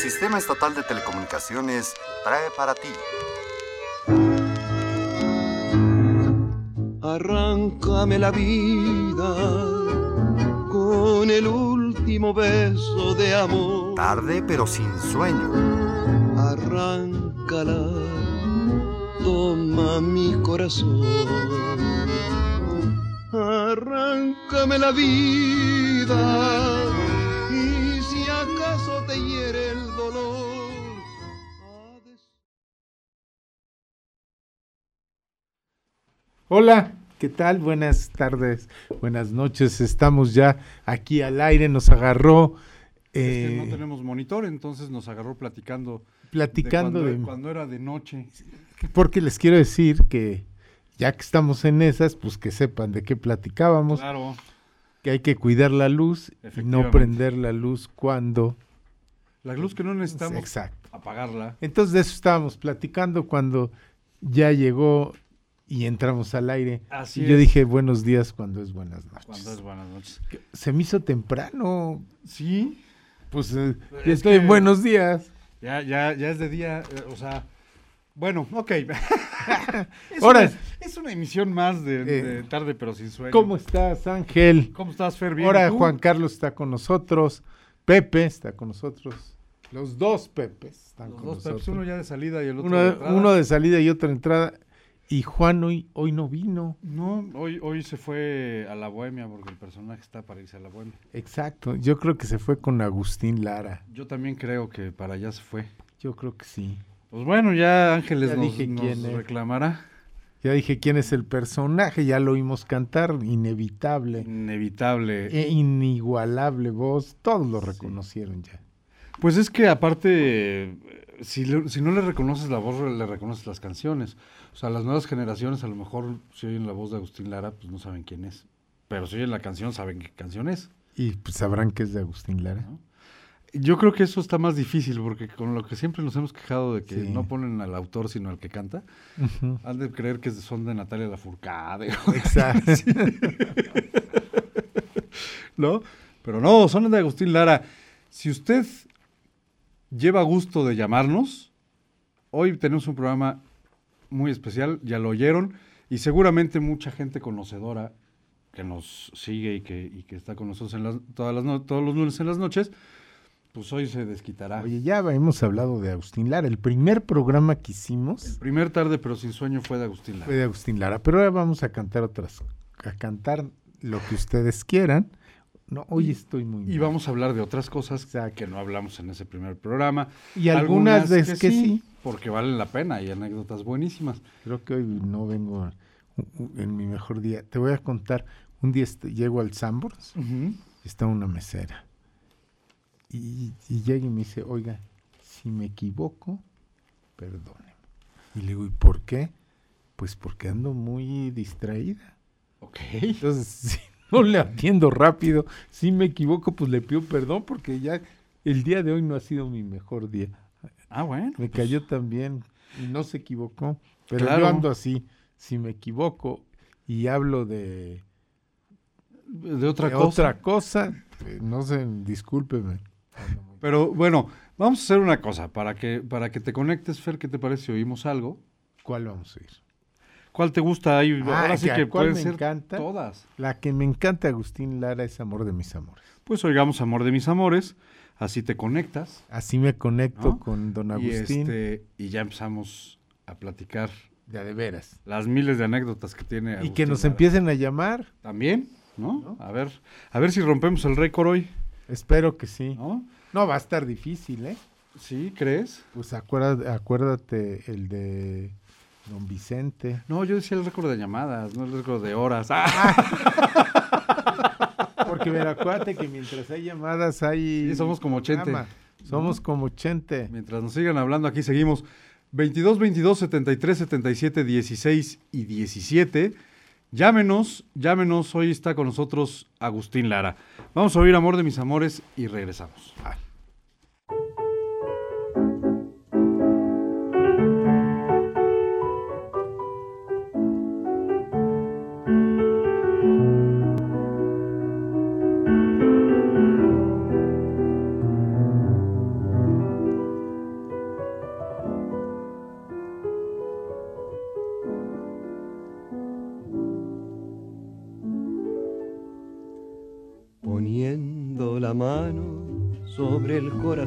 Sistema Estatal de Telecomunicaciones trae para ti. Arráncame la vida con el último beso de amor. Tarde pero sin sueño. Arráncala, toma mi corazón. Arráncame la vida Hola, ¿qué tal? Buenas tardes, buenas noches. Estamos ya aquí al aire, nos agarró Es que eh, no tenemos monitor, entonces nos agarró platicando. platicando de de, cuando, cuando era de noche. porque les quiero decir que ya que estamos en esas, pues que sepan de qué platicábamos, Claro. que hay que cuidar la luz y no prender la luz cuando La luz que no necesitamos exacto. apagarla. Entonces de eso estábamos platicando cuando ya llegó y entramos al aire. Así y yo es. dije buenos días cuando es buenas noches. Cuando es buenas noches. Se me hizo temprano. Sí, Pues eh, Es estoy en que- buenos días. ya, ya, ya es de día, eh, o sea. Bueno, ok. es, Ahora- una, es una emisión más de, Eh, de tarde, pero sin sueño. ¿Cómo estás, Ángel? ¿Cómo estás, Fer? ¿Bien? Ahora. Juan Carlos está con nosotros. Pepe está con nosotros. Los dos Pepes están Los con dos nosotros. Pepes, uno ya de salida y el otro uno, de, entrada. uno de salida y otro de entrada. Y Juan hoy, hoy no vino. No, hoy, hoy se fue a la bohemia porque el personaje está para irse a la bohemia. Exacto. Yo creo que se fue con Agustín Lara. Yo también creo que para allá se fue. Yo creo que sí. Pues bueno, ya Ángeles Ya nos, dije nos quién reclamará. Ya dije quién es el personaje, ya lo oímos cantar, inevitable, Inevitable. e inigualable voz, todos lo Sí. reconocieron ya. Pues es que aparte, si, le- si no le reconoces la voz, le reconoces las canciones. O sea, las nuevas generaciones a lo mejor si oyen la voz de Agustín Lara, pues no saben quién es. Pero si oyen la canción, saben qué canción es. Y pues sabrán que es de Agustín Lara. ¿no? Yo creo que eso está más difícil porque con lo que siempre nos hemos quejado de que Sí. no ponen al autor sino al que canta, han de creer que son de Natalia Lafourcade, Exacto. ¿no? Pero no, son de Agustín Lara. Si usted lleva gusto de llamarnos, hoy tenemos un programa muy especial, ya lo oyeron, y seguramente mucha gente conocedora que nos sigue y que, y que está con nosotros en las, todas las no- todos los lunes en las noches, pues hoy se desquitará. Oye, ya hemos hablado de Agustín Lara. El primer programa que El hicimos primer tarde pero sin sueño fue de Agustín Lara. fue de Agustín Lara, pero ahora vamos a cantar otras, a cantar lo que ustedes quieran. No, hoy estoy muy Y mal. vamos a hablar de otras cosas Exacto. que no hablamos en ese primer programa. Y algunas veces que sí. Porque valen la pena y anécdotas buenísimas. Creo que hoy no vengo en mi mejor día. Te voy a contar, un día llego al Sambors, y está una mesera. Y, y llega y me dice, oiga, si me equivoco, perdóneme. Y le digo, ¿y por qué? Pues porque ando muy distraída. Ok. Entonces, si no le atiendo rápido, si me equivoco, pues le pido perdón porque ya el día de hoy no ha sido mi mejor día. Ah, bueno. Me pues, cayó también y no se equivocó. Pero Claro. yo ando así, si me equivoco y hablo de, De otra de cosa. otra cosa, eh, no sé, discúlpeme. Pero bueno, vamos a hacer una cosa. Para que, para que te conectes, Fer, ¿qué te parece oímos algo? ¿Cuál vamos a ir? ¿Cuál te gusta? Ahí, Ah, ahora sí que pueden me ser encanta. todas. La que me encanta Agustín Lara es Amor de mis amores. Pues oigamos Amor de mis amores. Así te conectas. Así me conecto ¿No? con don Y, Agustín. este, y ya empezamos a platicar De a de veras. las miles de anécdotas que tiene. Y que Agustín nos Lara. empiecen a llamar. También, ¿no? A ver, a ver si rompemos el récord hoy, Espero que sí. ¿no? No, va a estar difícil, ¿eh? ¿Sí? ¿Crees? Pues acuérdate, acuérdate el de don Vicente. No, yo decía el récord de llamadas, no el récord de horas. ¡Ah! Porque mira, acuérdate que mientras hay llamadas hay... Sí, somos como Chente. programa. Somos como Chente. Mientras nos sigan hablando, aquí seguimos. 22 22 73 77 16 y 17. Llámenos, llámenos. Hoy está con nosotros Agustín Lara. Vamos a oír Amor de mis amores y regresamos. la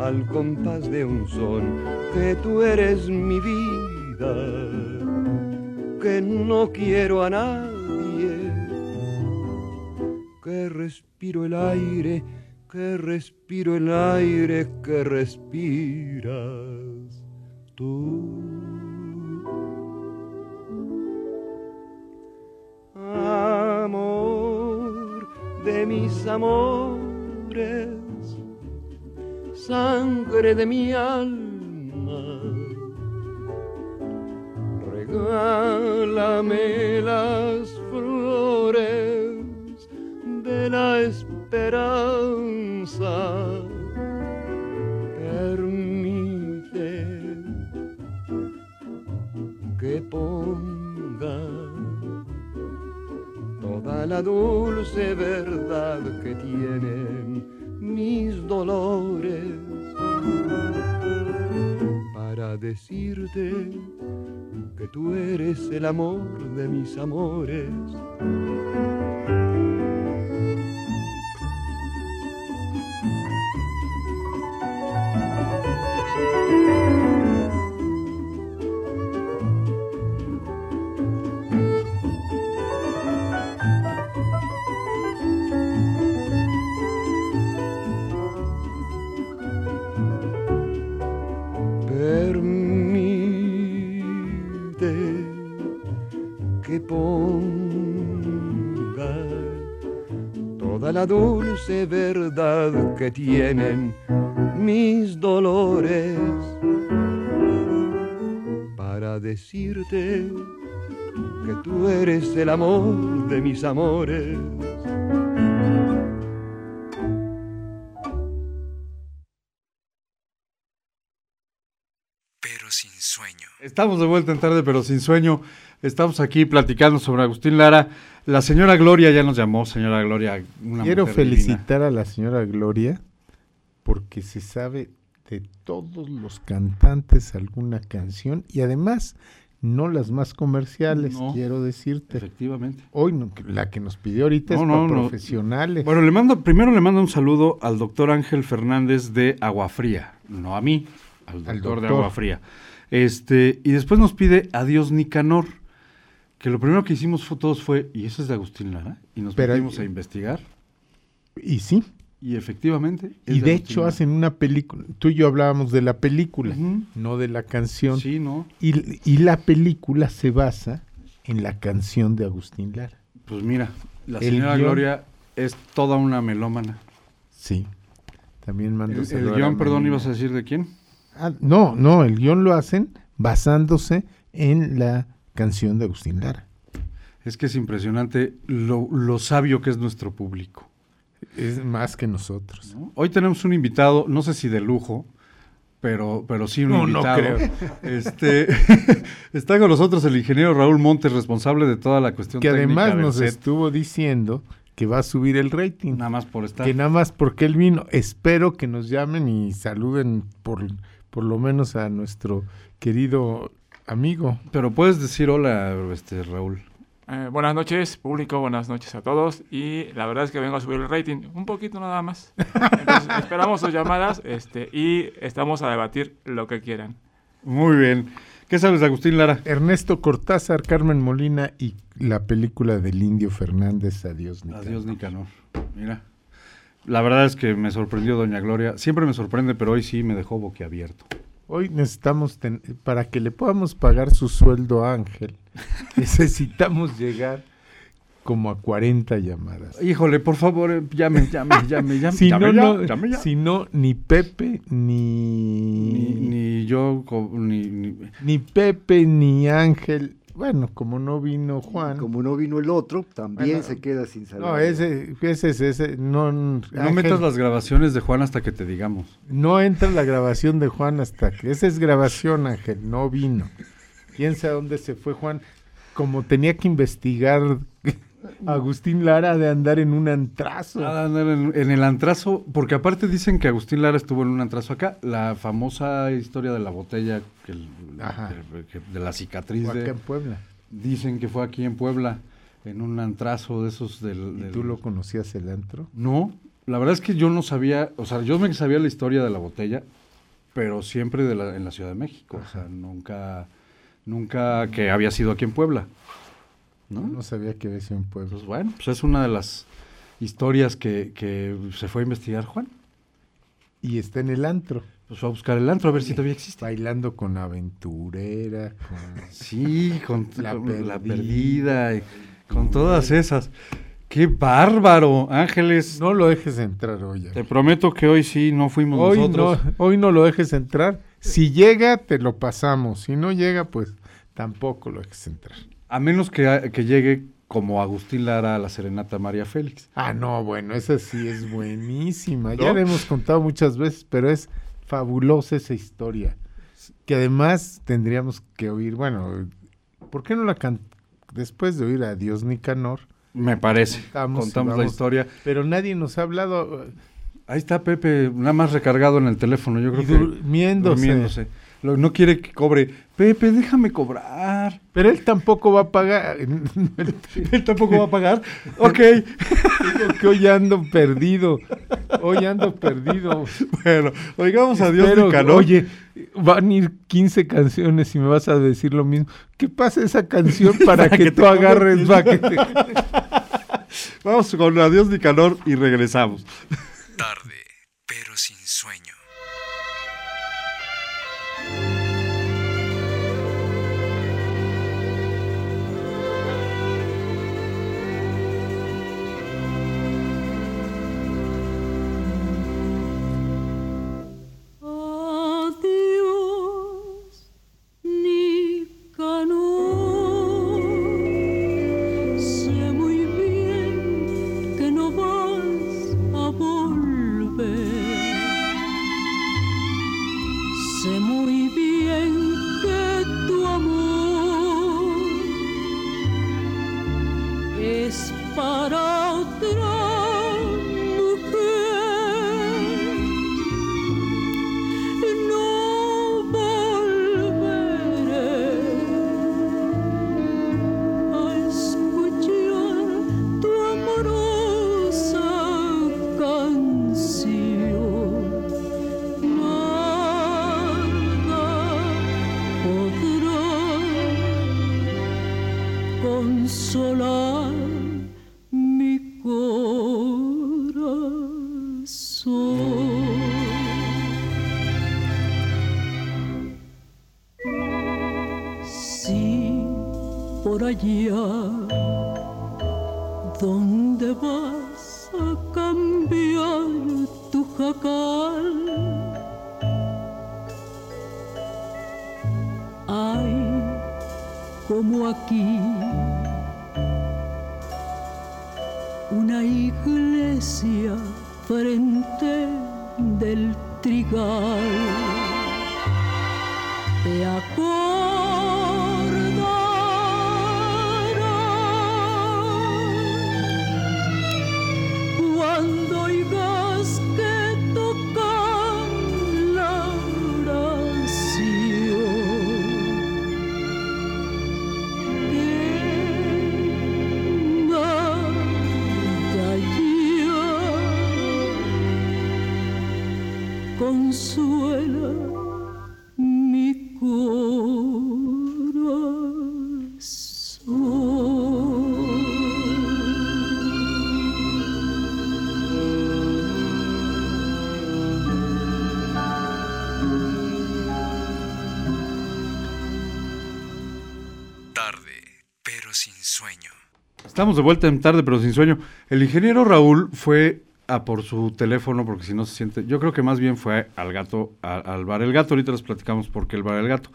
al compás de un son que tú eres mi vida, que no quiero a nadie, que respiro el aire, que respiro el aire que respiras tú. amor de mis amores, sangre de mi alma. Regálame las flores de la esperanza. Permite que ponga toda la dulce verdad que tienen mis dolores para decirte que tú eres el amor de mis amores. Que ponga toda la dulce verdad que tienen mis dolores para decirte que tú eres el amor de mis amores. Estamos de vuelta en tarde, pero sin sueño. Estamos aquí platicando sobre Agustín Lara. La señora Gloria ya nos llamó, señora Gloria. Una Quiero mujer divina. felicitar a la señora Gloria porque se sabe de todos los cantantes alguna canción y además no las más comerciales, No. quiero decirte. Efectivamente. Hoy no, la que nos pidió ahorita No, es para profesionales. Bueno, le mando, primero le mando un saludo al doctor Ángel Fernández de Agua Fría. No a mí, al doctor, Al de. Agua Fría. Este, y después nos pide Adiós Nicanor. Que lo primero que hicimos fue, todos fue, ¿y eso es de Agustín Lara? Y nos Pero- metimos a investigar. y sí, Y efectivamente. y de hecho hacen una película. Tú y yo hablábamos de la película, no de la canción. Sí, ¿no? Y, y la película se basa en la canción de Agustín Lara. Pues mira, la El señora guión- Gloria es toda una melómana. Sí. También mando El, el guion, perdón, ibas a decir de quién. Ah, no, no, el guion lo hacen basándose en la canción de Agustín Lara. Es que es impresionante lo, lo sabio que es nuestro público. Es más que nosotros. ¿no? Hoy tenemos un invitado, no sé si de lujo, pero, pero sí un No, no invitado. creo. Este, está con nosotros el ingeniero Raúl Montes, responsable de toda la cuestión Que técnica además del nos set. estuvo diciendo que va a subir el rating. Nada más por estar. Que nada más porque él vino. Espero que nos llamen y saluden por, por lo menos a nuestro querido amigo. Pero puedes decir hola, este, Raúl. Eh, buenas noches, público, buenas noches a todos. Y la verdad es que vengo a subir el rating, un poquito nada más. Entonces, esperamos sus llamadas este, y estamos a debatir lo que quieran. Muy bien. ¿Qué sabes Agustín Lara? Ernesto Cortázar, Carmen Molina y la película del Indio Fernández, Adiós Nicanor. Adiós, Nicanor. Mira. La verdad es que me sorprendió Doña Gloria. Siempre me sorprende, pero hoy sí me dejó boquiabierto. Hoy necesitamos, ten- para que le podamos pagar su sueldo a Ángel, necesitamos llegar como a 40 llamadas. Híjole, por favor, eh, llame, llame, llame, llame. Si llame no, ya, no, llame ya. si no, ni Pepe, ni, Ni, ni yo, ni- ni Pepe, ni Ángel Bueno, como no vino Juan. Como no vino el otro, también Bueno, se queda sin saber. No, ese, ese es ese. No, No Ángel, metas las grabaciones de Juan hasta que te digamos. no entra la grabación de Juan hasta que. Esa es grabación, Ángel, no vino. Quién sabe dónde se fue Juan. Como tenía que investigar Agustín Lara de andar en un antrazo. Ah, andar en, en el antrazo, porque aparte dicen que Agustín Lara estuvo en un antrazo acá. La famosa historia de la botella, que de la cicatriz acá de... en Puebla. Dicen que fue aquí en Puebla, en un antrazo de esos del... ¿Y tú lo conocías el antro? No, la verdad es que yo no sabía, o sea, yo me sabía la historia de la botella, pero siempre de la, en la Ciudad de México, o sea, nunca, nunca que había sido aquí en Puebla, ¿no? No sabía que había sido en Puebla. Pues bueno, pues es una de las historias que, que se fue a investigar Juan. Y está en el antro, Pues fue a buscar el antro a ver si todavía existe. bailando con aventurera, con... Sí, con La con la, Perdida. y con todas esas. ¡Qué bárbaro, Ángeles! No lo dejes entrar hoy. Te prometo que hoy sí no fuimos Hoy nosotros. no, hoy no lo dejes entrar. Si llega, te lo pasamos. Si no llega, pues tampoco lo dejes entrar. A menos que, que llegue como Agustín Lara a la serenata María Félix. Ah, no, bueno, esa sí es buenísima. Ya la hemos contado muchas veces, pero es fabulosa esa historia. Que además tendríamos que oír, bueno, ¿por qué no la can después de oír a Dios Nicanor? Me parece. Contamos, Contamos la historia. Pero nadie nos ha hablado eh, Ahí está Pepe, nada más recargado en el teléfono. Yo creo y que durmiéndose. durmiéndose. Lo- no quiere que cobre. Pepe, déjame cobrar. Pero él tampoco va a pagar. Él tampoco va a pagar. Ok. Digo que hoy ando perdido. Hoy ando perdido. bueno, oigamos a Dios Nicanor. Oye, van a ir 15 canciones y me vas a decir lo mismo. ¿Qué pasa esa canción para, Para que, que tú agarres? que te- Vamos con Adiós Nicanor y regresamos. Tarde, por Estamos de vuelta en tarde, pero sin sueño. El ingeniero Raúl fue a por su teléfono porque si no se siente. Yo creo que más bien fue al gato, a- al bar El Gato. Ahorita les platicamos por qué el bar El Gato.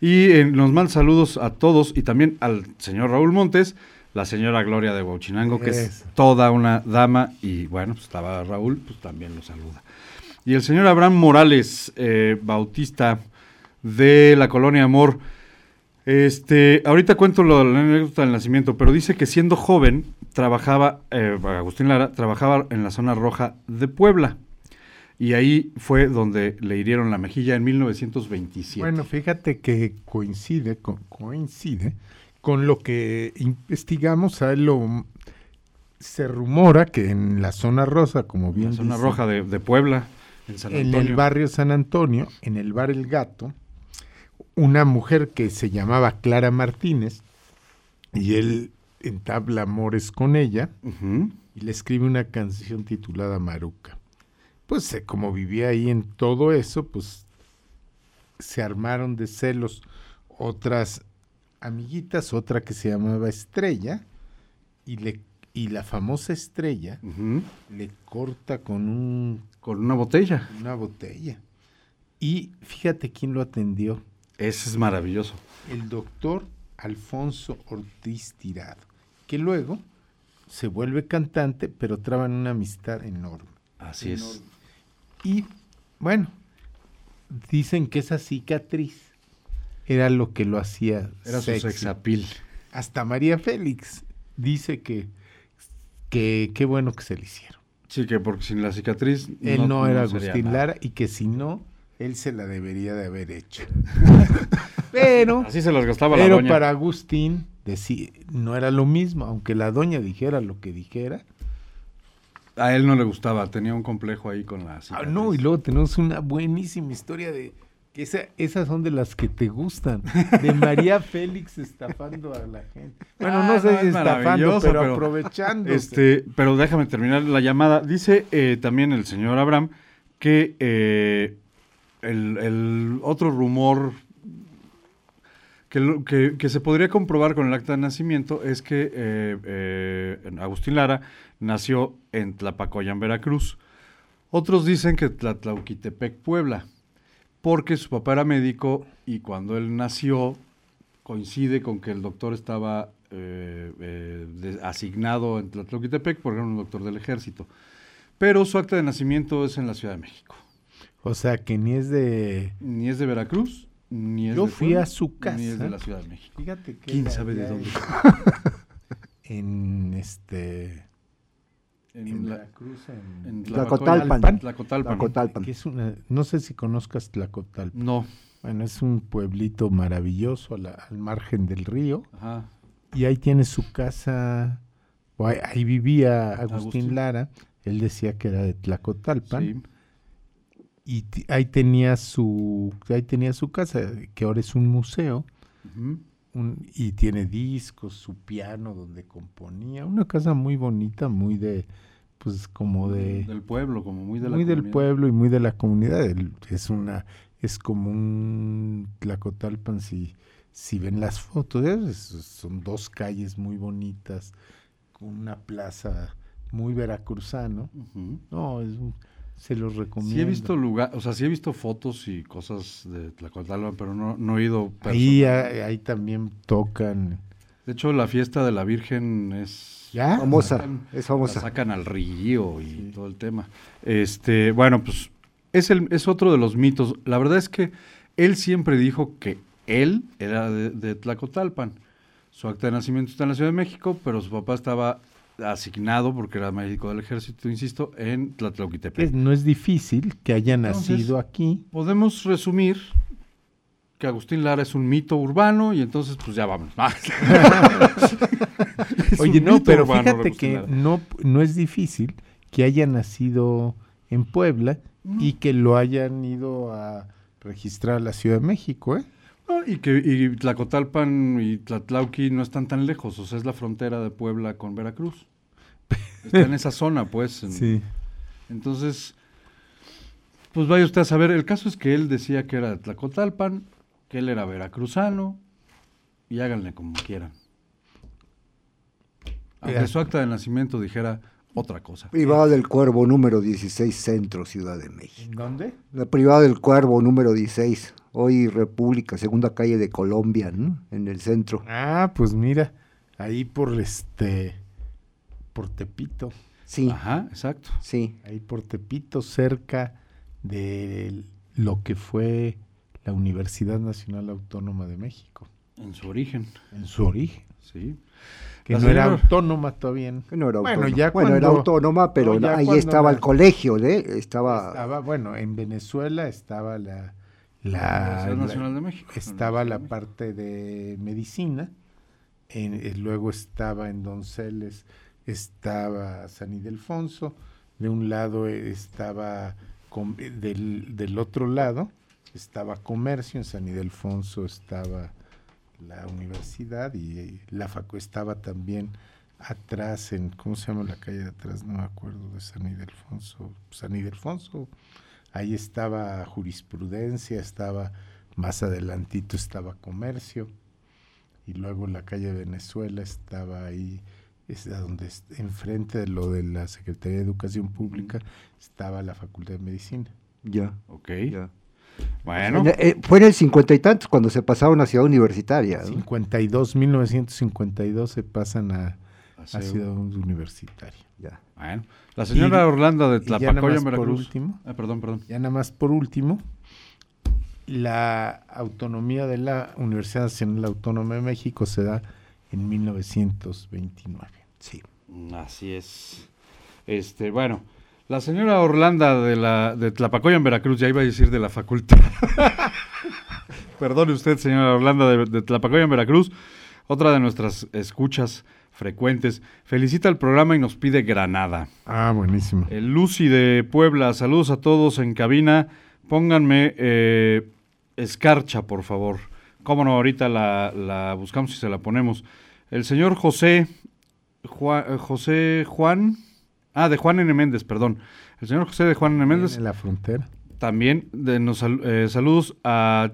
Y eh, nos mandan saludos a todos y también al señor Raúl Montes, la señora Gloria de Huachinango, que es toda una dama. Y bueno, pues estaba Raúl, pues también lo saluda. Y el señor Abraham Morales, eh, bautista de la colonia Amor. Este, ahorita cuento lo, la anécdota del nacimiento, pero dice que siendo joven trabajaba, eh, Agustín Lara, trabajaba en la zona roja de Puebla. Y ahí fue donde le hirieron la mejilla en 1927. Bueno, fíjate que coincide con, coincide con lo que investigamos. A él lo, se rumora que en la zona rosa, como bien la zona dice, roja de, de Puebla, en San en Antonio. el barrio San Antonio, en el bar El Gato, una mujer que se llamaba Clara Martínez, y él entabla amores con ella, y le escribe una canción titulada Maruca. Pues eh, como vivía ahí en todo eso, pues se armaron de celos otras amiguitas, otra que se llamaba Estrella, y, le, y la famosa Estrella le corta con un, Con una botella. una botella. Y fíjate quién lo atendió, Ese es maravilloso. el doctor Alfonso Ortiz Tirado, que luego se vuelve cantante, pero traban una amistad enorme. Así es. Y bueno, dicen que esa cicatriz era lo que lo hacía Era su sexy. sexapil. Hasta María Félix dice que que qué bueno que se le hicieron. Sí, que porque sin la cicatriz. Él no, era sería Agustín. Lara y que si no, él se la debería de haber hecho. pero Así se las gastaba la pero doña. para Agustín decí- no era lo mismo, aunque la doña dijera lo que dijera. A él no le gustaba, tenía un complejo ahí con la Ah, cicatriz. no, y luego tenemos una buenísima historia de que esa, esas son de las que te gustan, de María Félix estafando a la gente. Bueno, Ah, no sé no, si es estafando, pero, aprovechando. Este, pero déjame terminar la llamada. Dice eh, también el señor Abraham que eh, el, otro rumor que, se podría comprobar con el acta de nacimiento es que eh, eh, Agustín Lara nació en Tlapacoyan, Veracruz. Otros dicen que Tlatlauquitepec, Puebla, porque su papá era médico y cuando él nació coincide con que el doctor estaba eh, asignado en Tlatlauquitepec porque era un doctor del ejército. Pero su acta de nacimiento es en la Ciudad de México. O sea, que ni es de... Ni es de Veracruz, ni es Yo de fui Puebla, a su Ni es de casa. la Ciudad de México. Fíjate que... ¿Quién sabe de dónde? En este... En En la- Veracruz, en- en Tlacotalpan. Tlacotalpan. Tlacotalpan. Tlacotalpan. que es una, no sé si conozcas Tlacotalpan. No. Bueno, es un pueblito maravilloso a la- al margen del río. Ajá. Y ahí tiene su casa, o ahí, ahí vivía Agustín, Agustín. Lara, él decía que era de Tlacotalpan, Sí. Y ahí tenía su ahí tenía su casa, que ahora es un museo, un- y tiene discos, su piano donde componía, una casa muy bonita, muy de, pues como de, Del pueblo, como muy de la muy del comunidad. pueblo y muy de la comunidad, es una, es como un Tlacotalpan si, si ven las fotos, es- son dos calles muy bonitas, con una plaza muy veracruzano, no, es un- se los recomiendo. Sí he visto lugar, o sea, sí he visto fotos y cosas de Tlacotalpan, pero no, no he ido ahí, personal. ahí, también tocan, De hecho, la fiesta de la Virgen es... ¿ya? Famosa, Sacan- es La famosa. sacan al río y todo el tema. Este, bueno, pues es, el, es otro de los mitos. La verdad es que él siempre dijo que él era de, de Tlacotalpan. Su acta de nacimiento está en la Ciudad de México, pero su papá estaba asignado, porque era médico del ejército, insisto, en Tlatlauquitepec. Es- no es difícil que haya Entonces- nacido aquí, Podemos resumir que Agustín Lara es un mito urbano y entonces pues ya vamos. Oye, no, pero fíjate que Lara. no, no es difícil que haya nacido en Puebla y que lo hayan ido a registrar a la Ciudad de México, ¿eh? No, y que y Tlacotalpan y Tlatlauqui no están tan lejos, o sea, es la frontera de Puebla con Veracruz. Está en esa zona, pues. en- Entonces, pues vaya usted a saber, el caso es que él decía que era de Tlacotalpan, que él era veracruzano, y háganle como quieran. Aunque su acta de nacimiento dijera otra cosa. Privada del Cuervo número 16, Centro, Ciudad de México. ¿En dónde? La privada del Cuervo número 16, hoy República, segunda calle de Colombia, ¿no? En el centro. Ah, pues mira, ahí por este, por Tepito, Sí, Ajá, exacto. sí. ahí por Tepito, cerca de lo que fue la Universidad Nacional Autónoma de México, En su origen, en su origen, sí. que La no era autónoma todavía. Que no era Bueno, autónoma. ya Bueno, era autónoma, pero no, ahí estaba la- el colegio, ¿eh? Estaba, Estaba, bueno, en Venezuela estaba la, La la, Nacional de México. estaba la parte de medicina, en- eh, luego estaba en Donceles, estaba San Ildefonso, de un lado eh, estaba, com- eh, del, del otro lado estaba comercio, en San Ildefonso estaba la universidad y, la facu estaba también atrás en, ¿cómo se llama la calle de atrás? No me acuerdo de San Ildefonso, San Ildefonso, ahí estaba jurisprudencia, estaba más adelantito estaba comercio y luego la calle Venezuela estaba ahí es donde enfrente de lo de la Secretaría de Educación Pública estaba la Facultad de Medicina. ya, Ok. ya. Bueno, En- eh, fue en el cincuenta y tantos cuando se pasaron a Ciudad Universitaria. ¿no? 52 1952 se pasan a, a hace- Ciudad Universitaria. Ya. bueno. La señora Y- Orlando de Tlapacoya, Veracruz. último. Ah, perdón, perdón. Ya nada más por último, la autonomía de la Universidad Nacional Autónoma de México se da en 1929. Sí. Así es. Este, bueno, la señora Orlando de la de Tlapacoya en Veracruz, ya iba a decir de la facultad. Perdone usted, señora Orlando de, de Tlapacoya en Veracruz, otra de nuestras escuchas frecuentes. Felicita el programa y nos pide Granada. Ah, buenísimo. El Lucy de Puebla, saludos a todos en cabina. Pónganme eh, escarcha, por favor. Cómo no, ahorita la, la buscamos y se la ponemos. El señor José, Juan, eh, José Juan, ah, de Juan N. Méndez, perdón. El señor José de Juan N. Méndez En la frontera. también de, nos eh, saludos a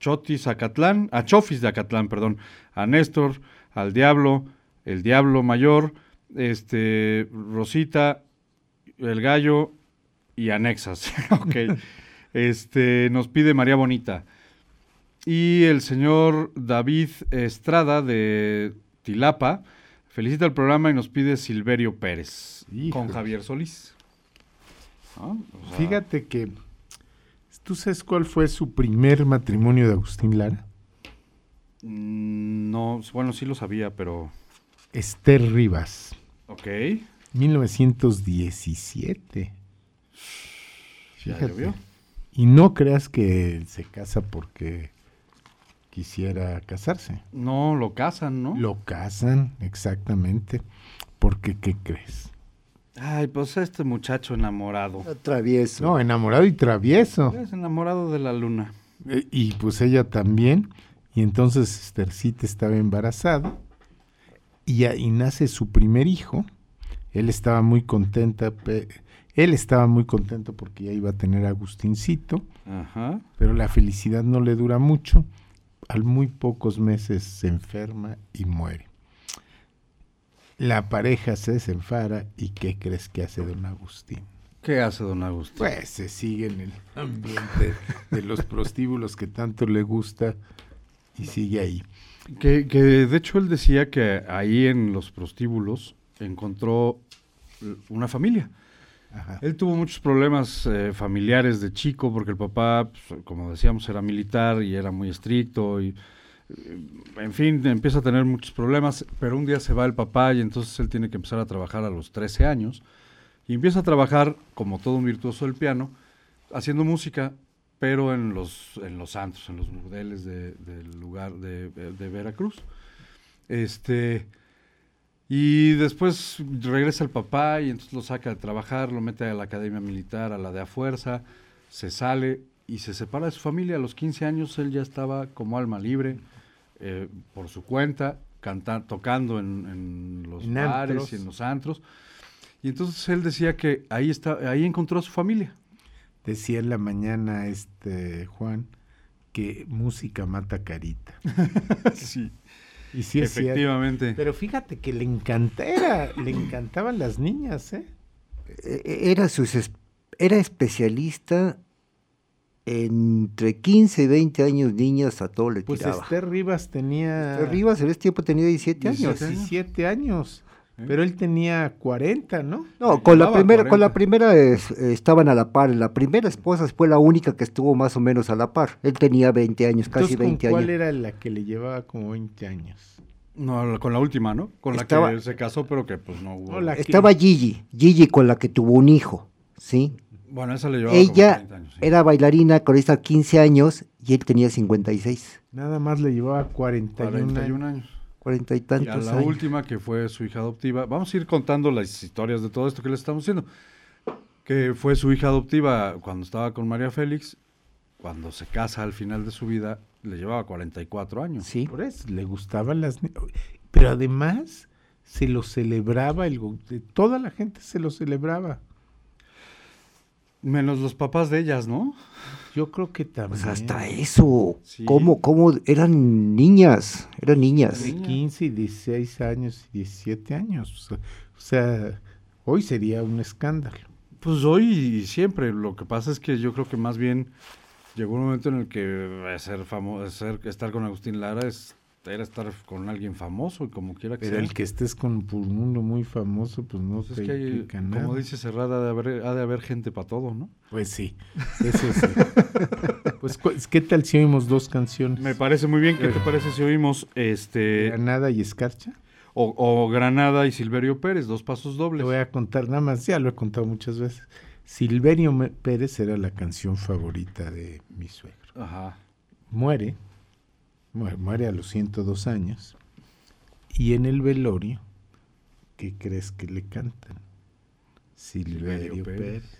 Chotis Acatlán, a Chofis de Acatlán, perdón, a Néstor, al Diablo, el Diablo Mayor, este, Rosita, el Gallo y Anexas. ok. Este, nos pide María Bonita. Y el señor David Estrada de Tilapa felicita el programa y nos pide Silverio Pérez con. Javier Solís. ¿No? O sea, Fíjate que, ¿tú sabes cuál fue su primer matrimonio de Agustín Lara? Mm, No, bueno, sí lo sabía, pero. Esther Rivas, Ok. 1917. Ya Fíjate. llovió. Y no creas que se casa porque quisiera casarse. No, lo casan, ¿no? Lo casan, exactamente. Porque, ¿qué crees? Ay, pues este muchacho enamorado. Travieso. No, enamorado y travieso. Es enamorado de la luna. Eh, Y pues ella también. Y entonces Esthercita estaba embarazada. Y, y nace su primer hijo. Él estaba muy contenta. Él estaba muy contento porque ya iba a tener a Agustincito. Ajá. Pero la felicidad no le dura mucho. Al muy pocos meses se enferma y muere. La pareja se desenfara y ¿qué crees que hace don Agustín? ¿Qué hace don Agustín? Pues se sigue en el ambiente de los prostíbulos que tanto le gusta y sigue ahí. Que, que de hecho él decía que ahí en los prostíbulos encontró una familia. Ajá. Él tuvo muchos problemas eh, familiares de chico porque el papá, pues, como decíamos, era militar y era muy estricto y, eh, en fin, empieza a tener muchos problemas, pero un día se va el papá y entonces él tiene que empezar a trabajar a los 13 años y empieza a trabajar como todo un virtuoso del piano, haciendo música, pero en los, en los antros, en los burdeles de- del lugar de, de Veracruz. Este... Y después regresa el papá y entonces lo saca de trabajar, lo mete a la academia militar, a la de a fuerza, se sale y se separa de su familia. A los 15 años él ya estaba como alma libre, eh, por su cuenta, cantando, tocando en, en los En bares antros. y en los antros. Y entonces él decía que ahí, está, ahí encontró a su familia. Decía en la mañana este Juan que música mata carita. sí, Y sí es efectivamente. Pero fíjate que le encanta, era- le encantaban las niñas, ¿eh? Eh, Era, sus es- era especialista entre 15 y 20 años niñas a todo le Pues tiraba. Esther Rivas tenía Esther Rivas en ese tiempo tenía 17 años. 17 años, pero él tenía 40, ¿no? No, con la primera, con 40. la primera es- eh, estaban a la par. La primera esposa fue la única que estuvo más o menos a la par. Él tenía 20 años, casi Entonces, ¿con 20 cuál años. era la que le llevaba como 20 años? No, la- con la última, ¿no? Con la Estaba- que se casó, pero que pues no hubo. La que- Estaba Gigi, Gigi con la que tuvo un hijo, ¿sí? Bueno, esa le llevaba como Ella 30 años. sí. era bailarina, corista 15 años y él tenía 56, Nada más le llevaba 41, 41 años. años. 40 y Y a tantos la años. última, que fue su hija adoptiva. Vamos a ir contando las historias de todo esto que le estamos diciendo. Que fue su hija adoptiva cuando estaba con María Félix. Cuando se casa al final de su vida, le llevaba 44 años. Sí. Por eso, le gustaban las... Pero además se lo celebraba, el, toda la gente se lo celebraba. Menos los papás de ellas, ¿no? Yo creo que también. Pues hasta eso. Sí. ¿Cómo, cómo? Eran niñas, eran niñas. De 15 y 16 años y 17 años. O sea, hoy sería un escándalo. Pues hoy y siempre. Lo que pasa es que yo creo que más bien llegó un momento en el que ser famoso, ser, estar con Agustín Lara es, era estar con alguien famoso y como quiera que Pero sea. el que estés con un mundo muy famoso, pues no Pues te es que hay, como dice Serrada, ha de haber, ha de haber gente para todo, ¿no? Pues sí, eso sí. pues, ¿qué tal si oímos dos canciones? Me parece muy bien. ¿Qué te parece si oímos este Granada y Escarcha. o, o Granada y Silverio Pérez, dos pasos Le dobles? voy a contar nada más, ya lo he contado muchas veces. Silverio Pérez era la canción favorita de mi suegro. Ajá. Muere, muere, a los 102 años, y en el velorio, ¿qué crees que le cantan? Silverio, Silverio Pérez. Pérez.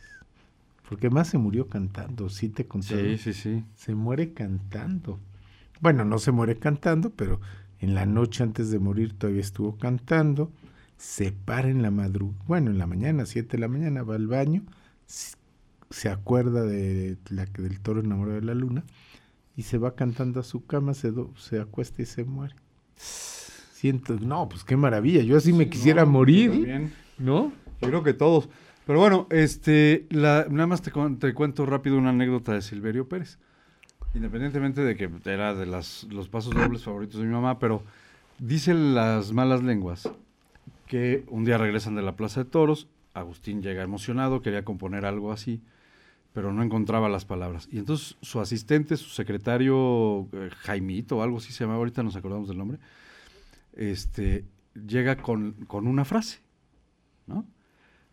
Porque más se murió cantando, sí te conté. Sí, sí, sí. Se muere cantando. Bueno, no se muere cantando, pero en la noche antes de morir todavía estuvo cantando. Se para en la madrugada, bueno, en la mañana, 7 de la mañana, va al baño, se acuerda de la que del toro enamorado de la luna y se va cantando a su cama, se, do- se acuesta y se muere. Siento, no, pues qué maravilla, yo así me quisiera No, morir. ¿no? Yo creo que todos. Pero bueno, este, la, nada más te, te cuento rápido una anécdota de Silverio Pérez. Independientemente de que era de las, los pasos dobles favoritos de mi mamá, pero dicen las malas lenguas que un día regresan de la Plaza de Toros, Agustín llega emocionado, quería componer algo así, pero no encontraba las palabras. Y entonces su asistente, su secretario, eh, Jaimito o algo así se llamaba, ahorita nos acordamos del nombre, este, llega con, con una frase, ¿no?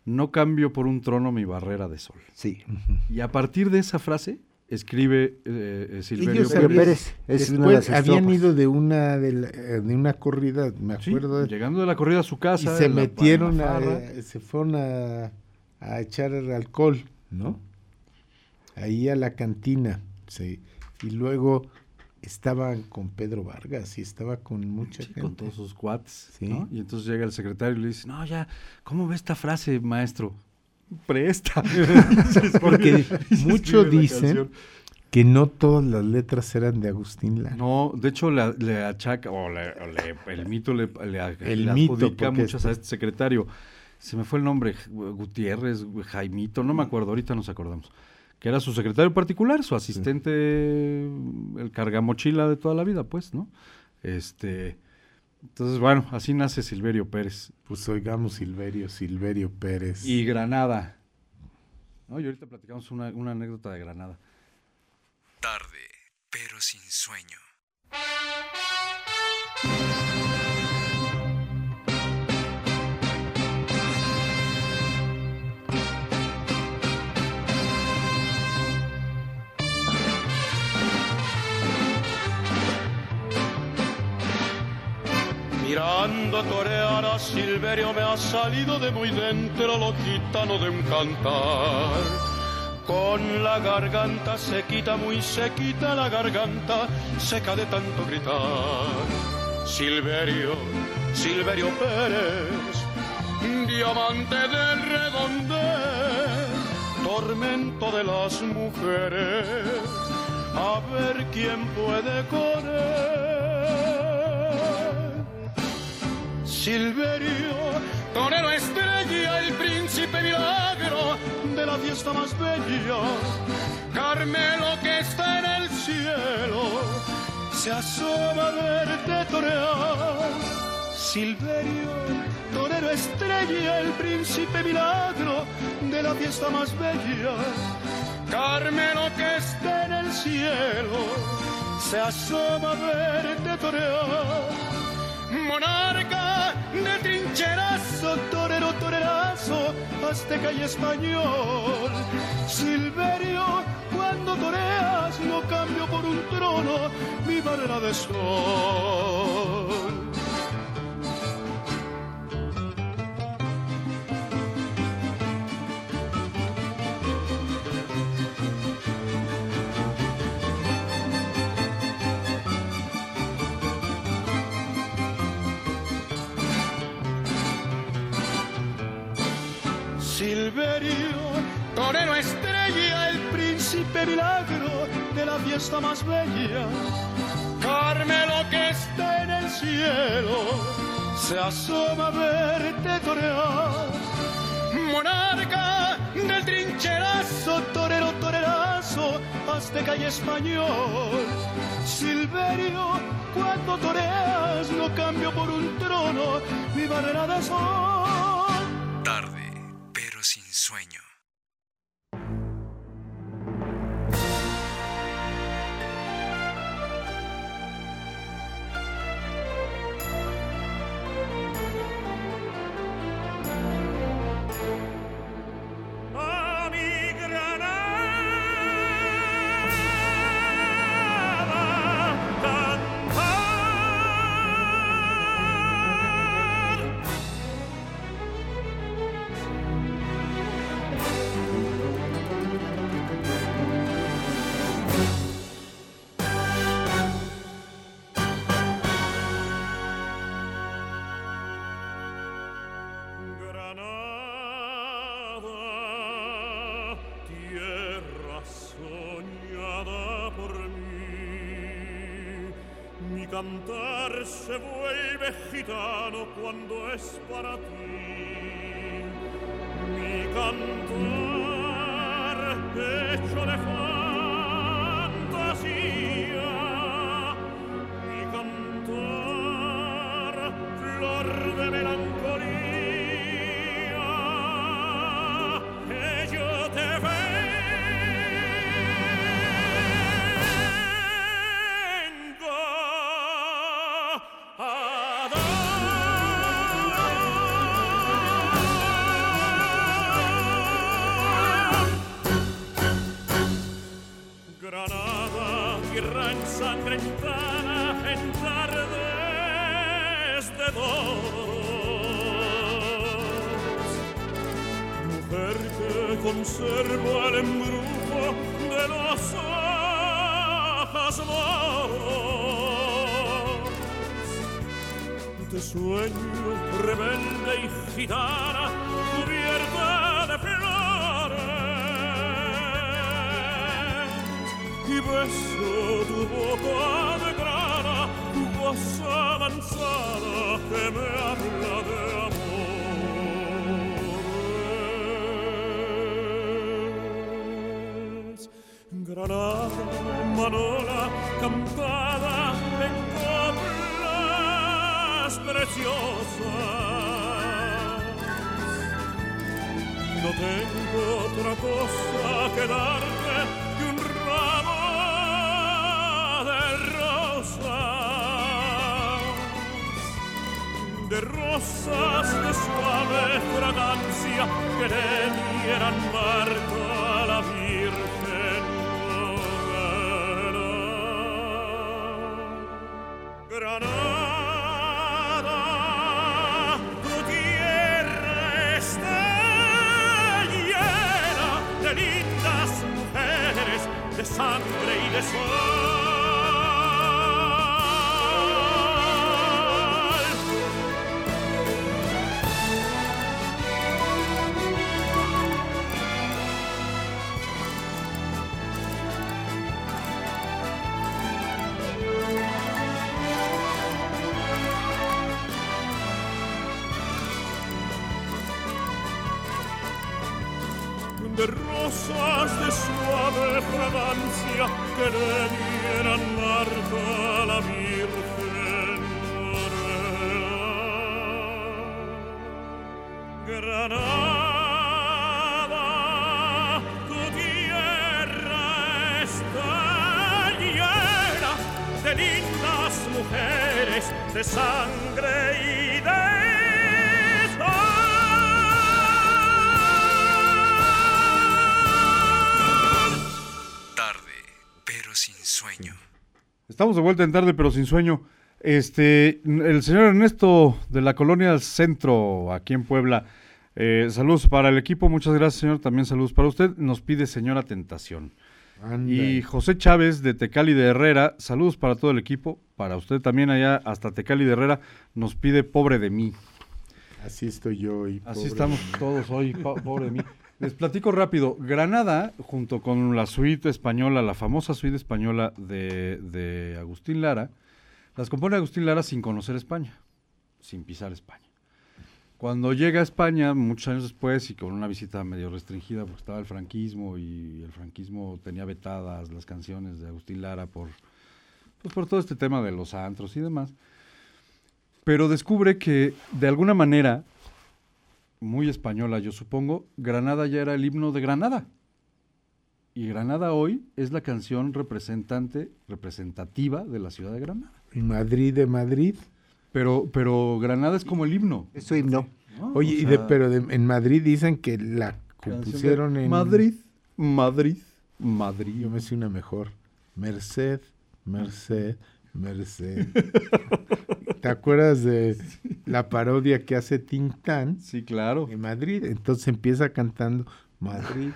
No cambio por un trono mi barrera de sol. Sí. Y a partir de esa frase escribe eh, eh, Silverio Pérez. Pérez es una de Después las habían ido de una, de, la- eh, de una corrida, me Sí, acuerdo, de- llegando de la corrida a su y casa. se en la- metieron a, eh, se fueron a, a echar alcohol, ¿no? Ahí a la cantina, sí. Y luego estaban con Pedro Vargas y estaba con mucha Sí, gente. con todos sus cuates. Sí. ¿no? Y entonces llega el secretario y le dice, no, ya, ¿cómo ve esta frase, maestro? Presta. Porque mucho dicen que no todas las letras eran de Agustín Lara. No, de hecho le, le achaca, o, le- o le- el mito le, El mito, muchas a este secretario. Se me fue el nombre, Gutiérrez, Jaimito, no me acuerdo, ahorita nos acordamos. Que era su secretario particular, su asistente, el cargamochila de toda la vida, pues, ¿no? Este, entonces, bueno, así nace Silverio Pérez. Pues oigamos Silverio, Silverio Pérez. Y Granada. ¿No? Y ahorita platicamos una, una anécdota de Granada. Tarde, pero sin sueño. Mirando torear a Silverio me ha salido de muy dentro lo gitano de un cantar. Con la garganta se quita muy sequita la garganta, seca de tanto gritar. Silverio, Silverio Pérez, diamante del redondel, tormento de las mujeres, a ver quién puede con él. Silverio, torero estrella, el príncipe milagro de la fiesta más bella. Carmelo que está en el cielo se asoma a verte torear. Silverio, torero estrella, el príncipe milagro de la fiesta más bella. Carmelo que está en el cielo se asoma a verte torear. Monarca de trincherazo, torero, torerazo, azteca y español. Silverio, cuando toreas, no cambio por un trono mi barrera de sol. Silverio, torero estrella, el príncipe milagro de la fiesta más bella. Carmelo que está en el cielo, se asoma a verte torear. Monarca del trincherazo, torero, torerazo, azteca y español. Silverio, cuando toreas, no cambio por un trono mi barrera de sol. Sueño. Cantar se vuelve gitano cuando es para ti. Mi cantar hecho de Mujer que conserva el embrujo de los ojos moros. De sueño rebelde y gitana, cubierta de flores y beso tu boca de grana, tu voz avanzada que me habla de tengo otra cosa que darte que un ramo de rosas, de rosas de suave fragancia que le dieran Marta queste suave fragancia che le a marca la Virgen Morena. Granada, tu tierra está llena de lindas mujeres de sangre Estamos de vuelta en tarde, pero sin sueño. Este, el señor Ernesto de la colonia Centro, aquí en Puebla. eh, saludos para el equipo, muchas gracias, señor. También saludos para usted. Nos pide señora Tentación. Anda. Y José Chávez de Tecali de Herrera, saludos para todo el equipo. Para usted también allá, hasta Tecali de Herrera, nos pide pobre de mí. Así estoy yo hoy. Así estamos todos hoy, po- pobre de mí. Les platico rápido. Granada, junto con la suite española, la famosa suite española de, Agustín Lara, las compone Agustín Lara sin conocer España, sin pisar España. Cuando llega a España, muchos años después, y con una visita medio restringida, porque estaba el franquismo y el franquismo tenía vetadas las canciones de Agustín Lara por, pues por todo este tema de los antros y demás, pero descubre que de alguna manera muy española, yo supongo, Granada ya era el himno de Granada. Y Granada hoy es la canción representante, representativa de la ciudad de Granada. Y Madrid de Madrid. Pero, pero Granada es como el himno. Es su himno. ¿no? Oye, O y de, pero de- en Madrid dicen que la compusieron en... Madrid, Madrid, Madrid. Yo me sé una mejor. Merced, Merced, Merced. ¿Te acuerdas de la parodia que hace Tintán Sí, claro. en Madrid? Entonces empieza cantando Madrid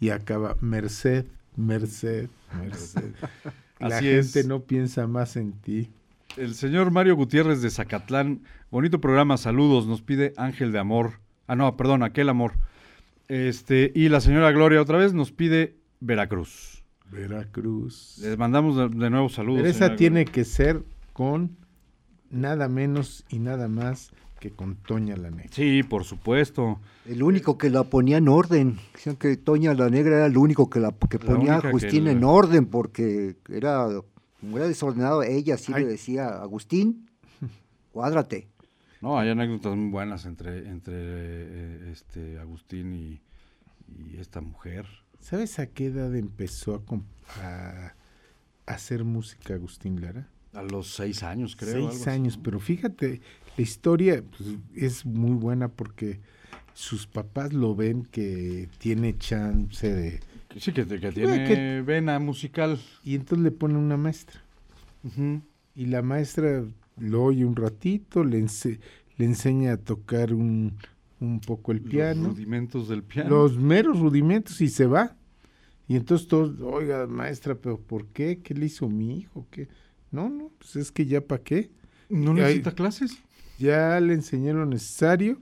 y acaba Merced, Merced, Merced. La Así gente es. no piensa más en ti. El señor Mario Gutiérrez de Zacatlán, bonito programa, saludos, nos pide Ángel de Amor. Ah, no, perdón, aquel amor. Este, y la señora Gloria otra vez nos pide Veracruz. Veracruz. Les mandamos de, de nuevo saludos. Pero esa tiene Gloria. que ser con nada menos y nada más que con Toña la Negra. Sí, por supuesto. El único que la ponía en orden. Decían que Toña la Negra era el único que la que ponía a Agustín la- en orden, porque era, como era desordenado, ella sí Ay. le decía, Agustín, cuádrate. No, hay anécdotas muy buenas entre, entre eh, este Agustín y, y esta mujer. ¿Sabes a qué edad empezó a hacer música Agustín Lara? A los seis años, creo. Seis años, pero fíjate, la historia pues, es muy buena porque sus papás lo ven que tiene chance de... Sí, que, que Bueno, tiene que- vena musical. Y entonces le ponen una maestra. Y la maestra lo oye un ratito, le, ense- le enseña a tocar un, un poco el Los piano. rudimentos del piano. los meros rudimentos y se va. Y entonces todos, oiga, maestra, pero ¿por qué? ¿Qué le hizo mi hijo? ¿Qué? No, no, pues es que ya para qué. ¿No Ay. necesita clases? Ya le enseñé lo necesario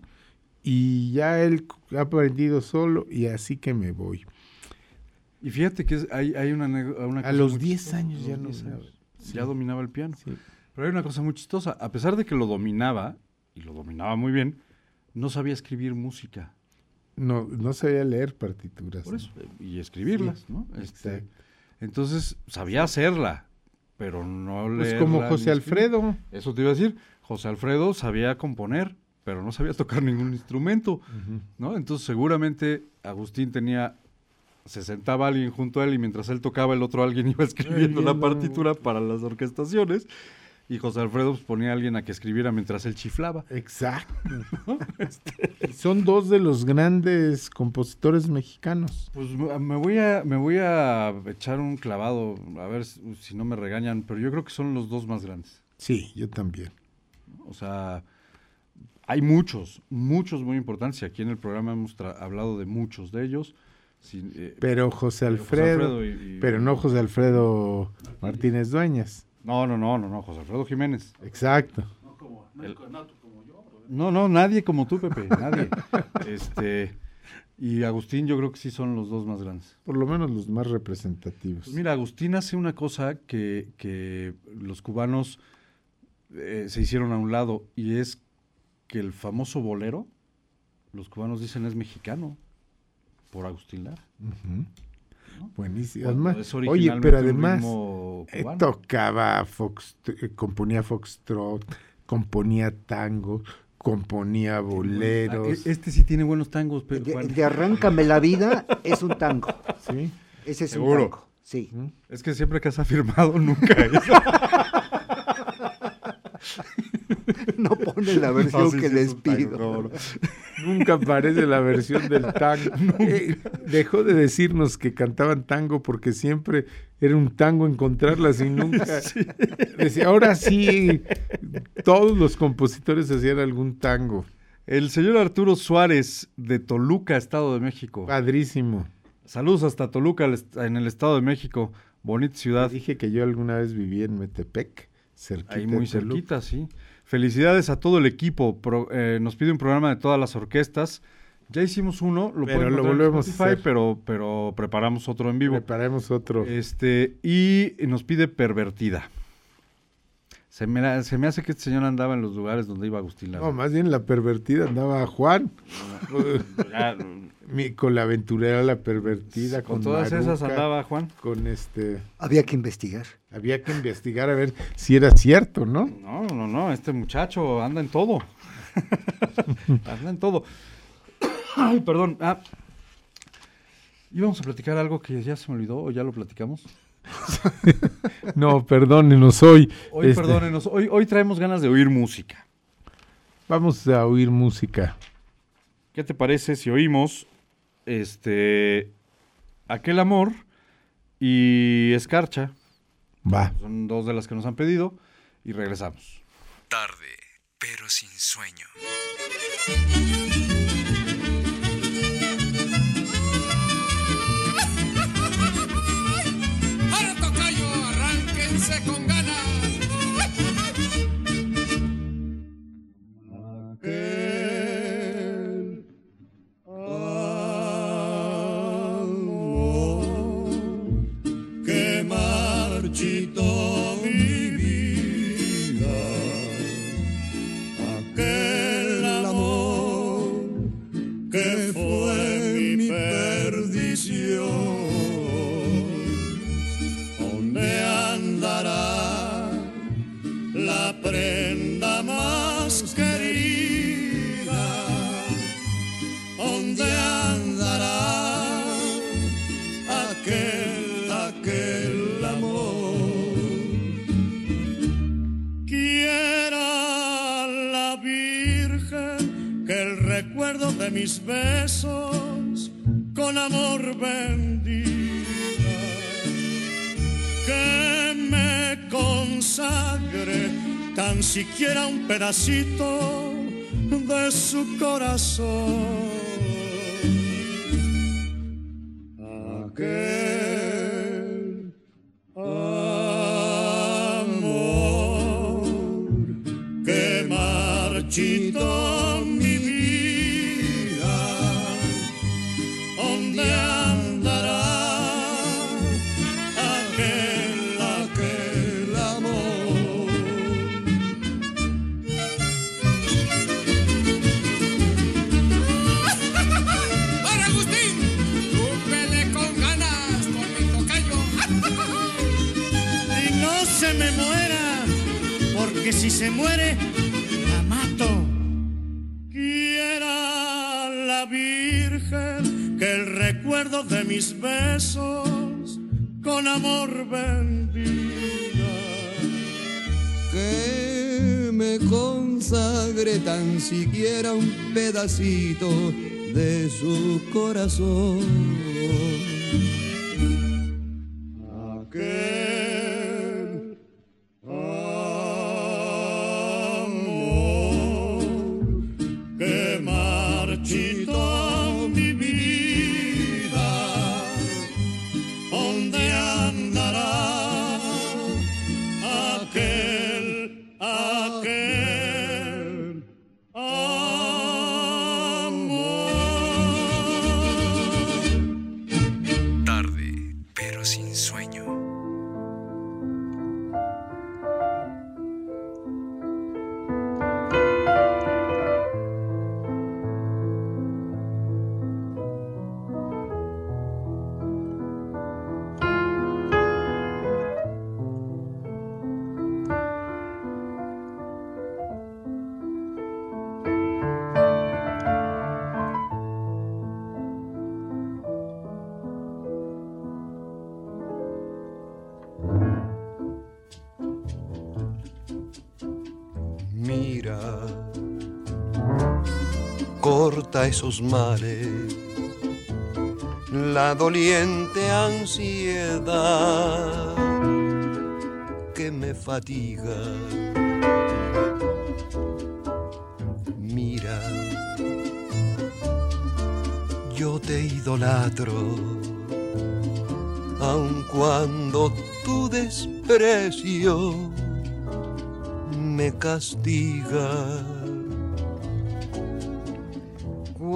y ya él ha aprendido solo y así que me voy. Y fíjate que es- hay, hay una, una A cosa los muy 10 chistosa, años a los ya no 10 sabe. años. Sí. Ya dominaba el piano. Sí. Pero hay una cosa muy chistosa. A pesar de que lo dominaba, y lo dominaba muy bien, no sabía escribir música. No, no sabía leer partituras. Por ¿no? eso. Y escribirlas, Sí, ¿no? Este, entonces, sabía hacerla, pero no Pues leerla como José. Alfredo. Eso te iba a decir. José Alfredo sabía componer, pero no sabía tocar ningún instrumento, ¿no? Entonces, seguramente Agustín tenía se sentaba alguien junto a él y mientras él tocaba el otro alguien iba escribiendo la partitura para las orquestaciones y José Alfredo pues, ponía a alguien a que escribiera mientras él chiflaba. Exacto. Y Son dos de los grandes compositores mexicanos. Pues me voy a me voy a echar un clavado a ver si, si no me regañan, pero yo creo que son los dos más grandes. Sí, yo también. O sea, hay muchos, muchos muy importantes y aquí en el programa hemos hablado de muchos de ellos. Sin, eh, Pero José Pero José Alfredo, Alfredo y- y- pero no José Alfredo Martínez Dueñas. No, no, no, no, no, José Alfredo Jiménez. Exacto. No, no, nadie como tú, Pepe, nadie. este, y Agustín yo creo que sí son los dos más grandes. Por lo menos los más representativos. Pues mira, Agustín hace una cosa que, que los cubanos eh, se hicieron a un lado y es que el famoso bolero, los cubanos dicen es mexicano. por Agustín Lara. Buenísimo. Además- es oye, pero además eh, tocaba fox, eh, componía foxtrot, componía tango, componía boleros. Ah, e- Este sí tiene buenos tangos, pero de Arráncame la vida es un tango. Sí. Ese es Seguro. un tango. Sí. Es que siempre que has afirmado, nunca es. No pone la versión No, sí, que sí, les tango, pido. no, no. Nunca aparece la versión del tango. Eh, dejó de decirnos que cantaban tango porque siempre era un tango encontrarlas y nunca. Decía, ahora sí, todos los compositores hacían algún tango. El señor Arturo Suárez de Toluca, Estado de México. Padrísimo. Saludos hasta Toluca, en el Estado de México. Bonita ciudad. Dije que yo alguna vez viví en Metepec, cerquita. Ahí muy cerquita, sí. Felicidades a todo el equipo. Pro- eh, nos pide un programa de todas las orquestas. Ya hicimos uno, lo, Pero lo encontrar en volvemos a Spotify, hacer. pero, pero preparamos otro en vivo. Preparemos otro. Este, y nos pide pervertida. Se me, se me hace que este señor andaba en los lugares donde iba Agustín Lara. No, más bien la pervertida andaba Juan. Mi- con la aventurera, la pervertida, con con, todas esas andaba Juan. Con este. Había que investigar. Había que investigar a ver si era cierto, ¿no? No, no, no, este muchacho anda en todo. anda en todo. Ay, perdón. Ah, íbamos a platicar algo que ya se me olvidó o ya lo platicamos. No, perdónenos hoy. Hoy, este, perdónenos, hoy, hoy traemos ganas de oír música. Vamos a oír música. ¿Qué te parece si oímos este Aquel Amor y Escarcha? Va. Son dos de las que nos han pedido y regresamos. Tarde, pero sin sueño. Mis besos con amor bendiga, que me consagre tan siquiera un pedacito de su corazón. Se muere, la mato. Quiera la Virgen que el recuerdo de mis besos con amor bendiga. que me consagre tan siquiera un pedacito de su corazón. Esos mares, la doliente ansiedad que me fatiga. Mira, yo te idolatro, aun cuando tu desprecio me castiga.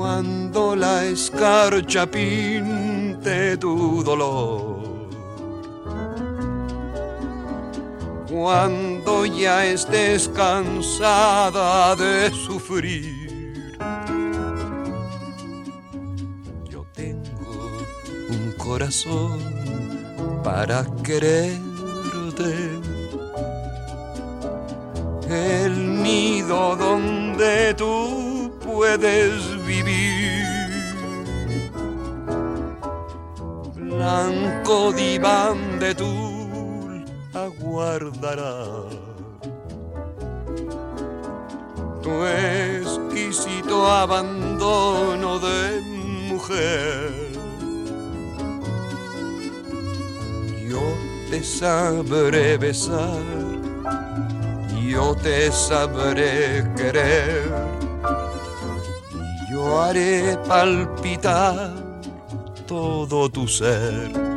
Cuando la escarcha pinte tu dolor, cuando ya estés cansada de sufrir, yo tengo un corazón para quererte. El nido donde tú puedes vivir. Blanco diván de tul aguardará. Tu exquisito abandono de mujer. Yo te sabré besar, yo te sabré querer, yo haré palpitar todo tu ser.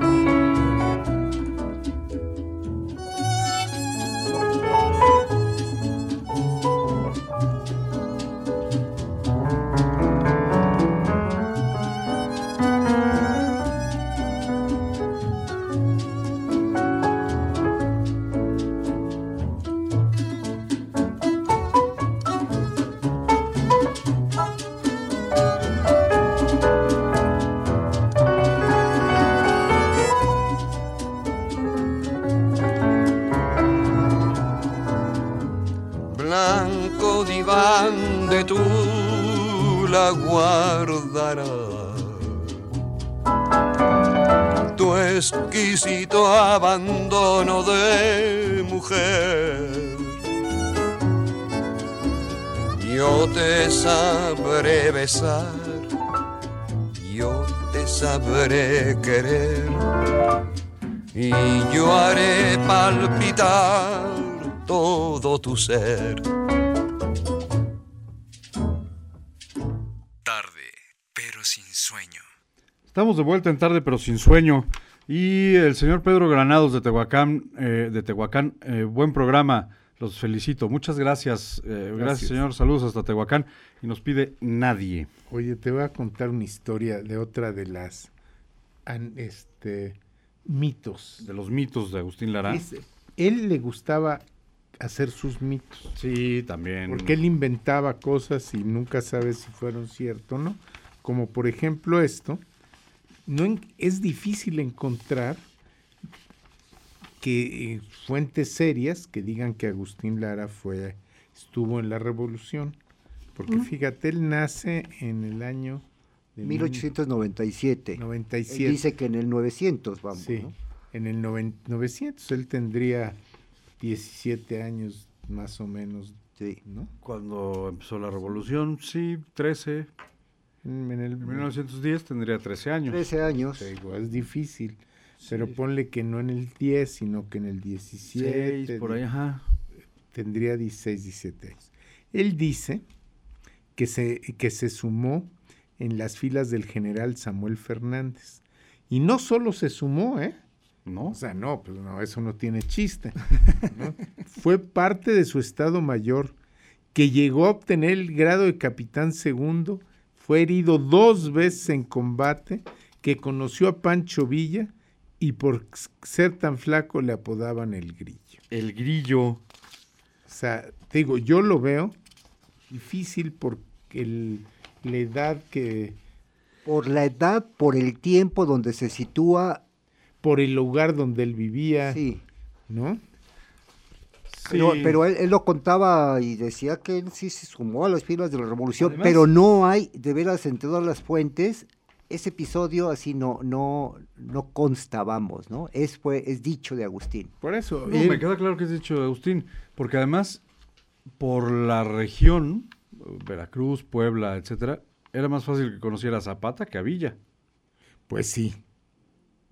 Ser. Tarde, pero sin sueño. Estamos de vuelta en tarde, pero sin sueño. Y el señor Pedro Granados de Tehuacán, eh, de Tehuacán, eh, buen programa, los felicito. Muchas gracias, eh, gracias. Gracias. señor, saludos hasta Tehuacán. Y nos pide nadie. Oye, te voy a contar una historia de otra de las an- este, mitos. De los mitos de Agustín Lara. Es- él le gustaba hacer sus mitos. Sí, también. Porque él inventaba cosas y nunca sabes si fueron cierto o no. Como por ejemplo esto, no en- es difícil encontrar que eh, fuentes serias que digan que Agustín Lara fue estuvo en la revolución, porque Mm. fíjate, él nace en el año de 1897. 97. Él dice que en el 900, vamos. Sí, ¿no? en el noven- 900 él tendría 17 años más o menos, Sí. ¿no? Cuando empezó la revolución, sí, 13. En, en el En 1910 tendría 13 años. 13 años. Te digo, es difícil, pero ponle que no en el 10, sino que en el 17. Seis, por ahí, ajá. Tendría 16, 17 años. Él dice que se, que se sumó en las filas del general Samuel Fernández. Y no solo se sumó, ¿eh? ¿No? O sea, no, pues no, eso no tiene chiste. ¿no? Fue parte de su estado mayor, que llegó a obtener el grado de capitán segundo, fue herido dos veces en combate, que conoció a Pancho Villa y por ser tan flaco le apodaban el grillo. El grillo. O sea, te digo, yo lo veo difícil por el- la edad que, Por la edad, por el tiempo donde se sitúa. Por el lugar donde él vivía, Sí. ¿no? Pero, Sí. pero él, él lo contaba y decía que él sí se sumó a las filas de la revolución, Además- pero no hay, de veras, en todas las fuentes, ese episodio así no, no, no consta, vamos, ¿no? Es, fue, es dicho de Agustín. Por eso. No, él- me queda claro que es dicho de Agustín, porque además, por la región, Veracruz, Puebla, etcétera, era más fácil que conociera a Zapata que a Villa, Pues sí.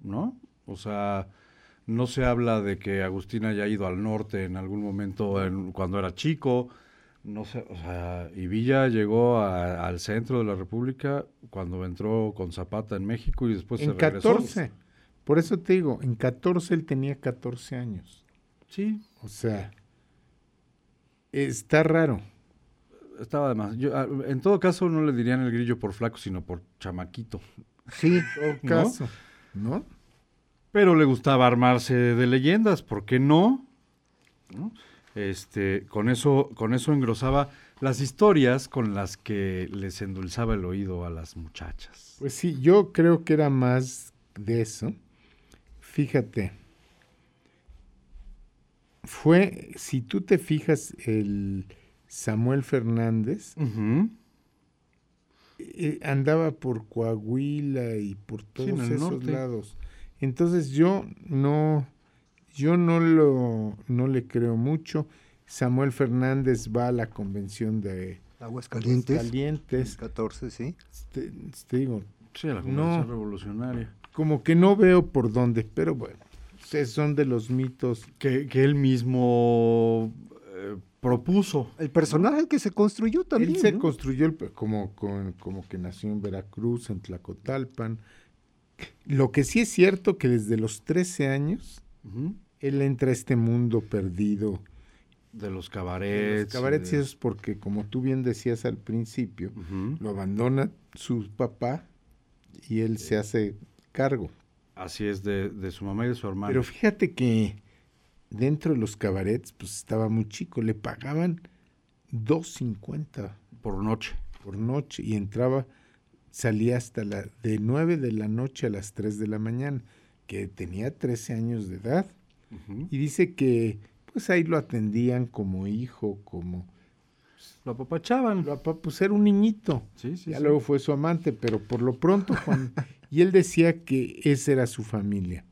¿no? O sea, no se habla de que Agustín haya ido al norte en algún momento en- cuando era chico, no sé, o sea, y Villa llegó a- al centro de la República cuando entró con Zapata en México y después en se regresó. 14. Por eso te digo, en 14 él tenía 14 años. Sí, O sea, está raro. estaba de más. Yo, ah, en todo caso, no le dirían el grillo por flaco, sino por chamaquito. Sí, En todo ¿No? caso, ¿no? Pero le gustaba armarse de leyendas, ¿por qué no? ¿No? Este, con eso, con eso engrosaba las historias con las que les endulzaba el oído a las muchachas. Pues sí, yo creo que era más de eso. Fíjate, fue, si tú te fijas, el Samuel Fernández eh, andaba por Coahuila y por todos el esos norte. lados. Entonces yo no, yo no lo, no le creo mucho. Samuel Fernández va a la convención de Aguascalientes. Calientes. 14, sí. Te, te digo, Sí, a la No. convención revolucionaria. como que no veo por dónde, pero bueno, son de los mitos. Que, que él mismo eh, propuso. El personaje que se construyó también. Él se ¿no? construyó el- como, con- como que nació en Veracruz, en Tlacotalpan. Lo que sí es cierto que desde los 13 años él entra a este mundo perdido. De los de cabarets. Los cabarets y y de- eso es porque, como tú bien decías al principio, lo abandona su papá y él se hace cargo. Así es, de, de su mamá y de su hermano. Pero fíjate que dentro de los cabarets, pues estaba muy chico, le pagaban 2.50 por noche. por noche y entraba, salía hasta la de 9 de la noche a las 3 de la mañana, que tenía 13 años de edad. Y dice que pues ahí lo atendían como hijo, como Lo apapachaban. lo apa- pues era un niñito. Sí, sí, ya sí. luego fue su amante, pero por lo pronto Juan y él decía que esa era su familia,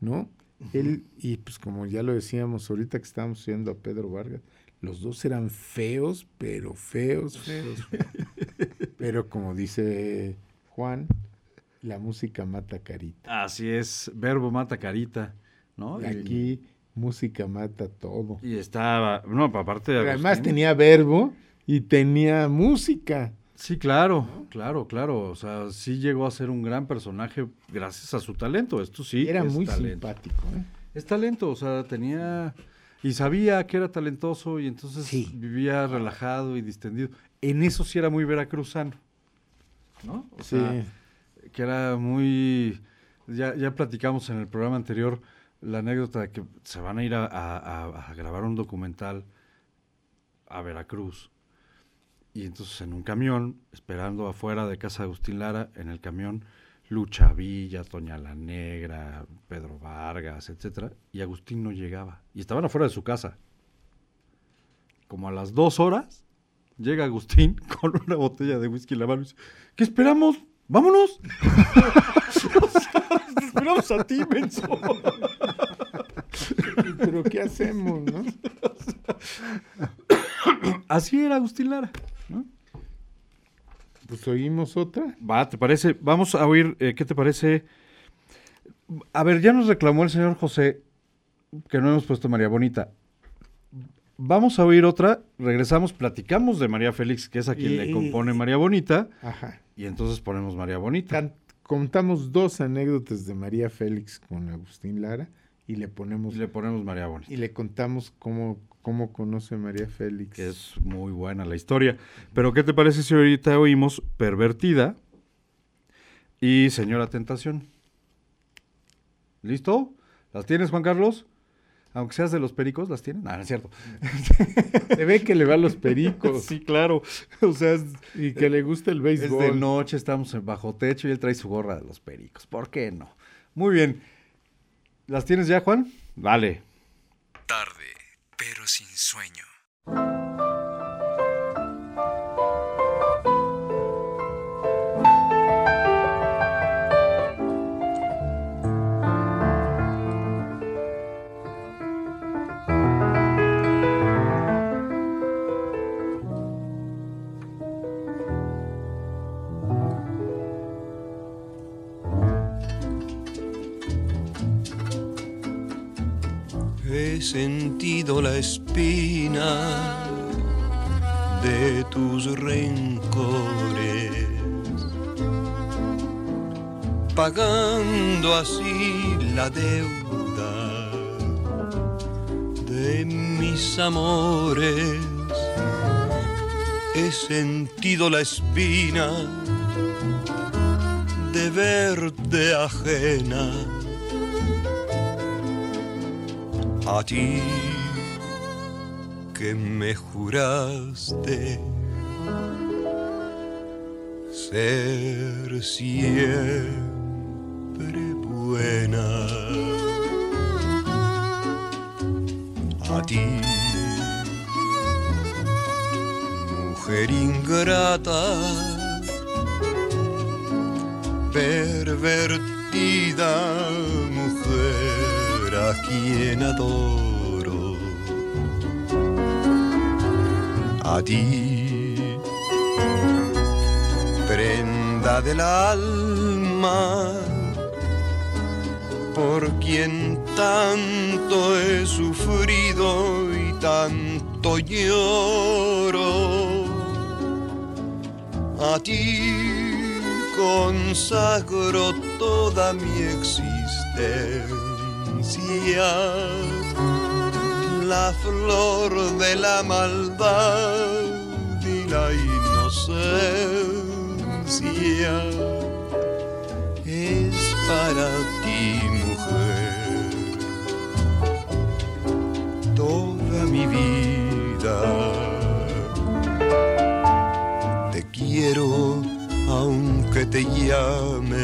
¿no? Él y pues como ya lo decíamos ahorita que estábamos viendo a Pedro Vargas, los dos eran feos, pero feos, feos. pero como dice Juan, la música mata carita. Así es, verbo mata carita, ¿no? Y aquí música mata todo. Y estaba, no, aparte de además tenía verbo y tenía música. Sí, claro, claro, claro. O sea, sí llegó a ser un gran personaje gracias a su talento. Esto sí. Era es muy talento. simpático. ¿eh? Es talento, o sea, tenía. Y sabía que era talentoso y entonces Sí. vivía relajado y distendido. En eso sí era muy veracruzano. ¿No? O Sí. sea, que era muy. Ya, ya platicamos en el programa anterior la anécdota de que se van a ir a, a- a- a grabar un documental a Veracruz. Y entonces en un camión, esperando afuera de casa de Agustín Lara, en el camión, Lucha Villa, Toña la Negra, Pedro Vargas, etcétera, y Agustín no llegaba. Y estaban afuera de su casa. Como a las dos horas, llega Agustín con una botella de whisky en la mano y dice, ¿qué esperamos? ¡Vámonos! Te esperamos a ti, menso. Pero ¿qué hacemos, no? Así era Agustín Lara. Pues oímos otra. Va, ¿te parece? Vamos a oír, eh, ¿qué te parece? A ver, ya nos reclamó el señor José que no hemos puesto María Bonita. Vamos a oír otra, regresamos, platicamos de María Félix, que es a quien Y- le compone María Bonita, Ajá. y entonces ponemos María Bonita. Can- contamos dos anécdotas de María Félix con Agustín Lara y le ponemos Y le ponemos María Bonita, y le contamos cómo, cómo conoce María Félix. es muy buena la historia. Pero ¿qué te parece si ahorita oímos Pervertida y Señora Tentación? ¿Listo? ¿Las tienes, Juan Carlos? Aunque seas de los pericos, ¿las tienes? No, no es cierto. Se ve que le va a los pericos Sí, claro. O sea, es, y que le gusta el es de béisbol. noche, estamos en bajo techo y él trae su gorra de los pericos. ¿Por qué no? Muy bien. ¿Las tienes ya, Juan? Vale. Tarde, pero sin sueño. Sentido la espina de tus rencores, pagando así la deuda de mis amores. He sentido la espina de verte ajena a ti que me juraste ser siempre buena. A ti mujer ingrata pervertida mujer a quien adoro. A ti prenda del alma por quien tanto he sufrido y tanto lloro. A ti consagro toda mi existencia, la flor de la maldad y la inocencia. Es para ti, mujer, toda mi vida. Te quiero aunque te llamen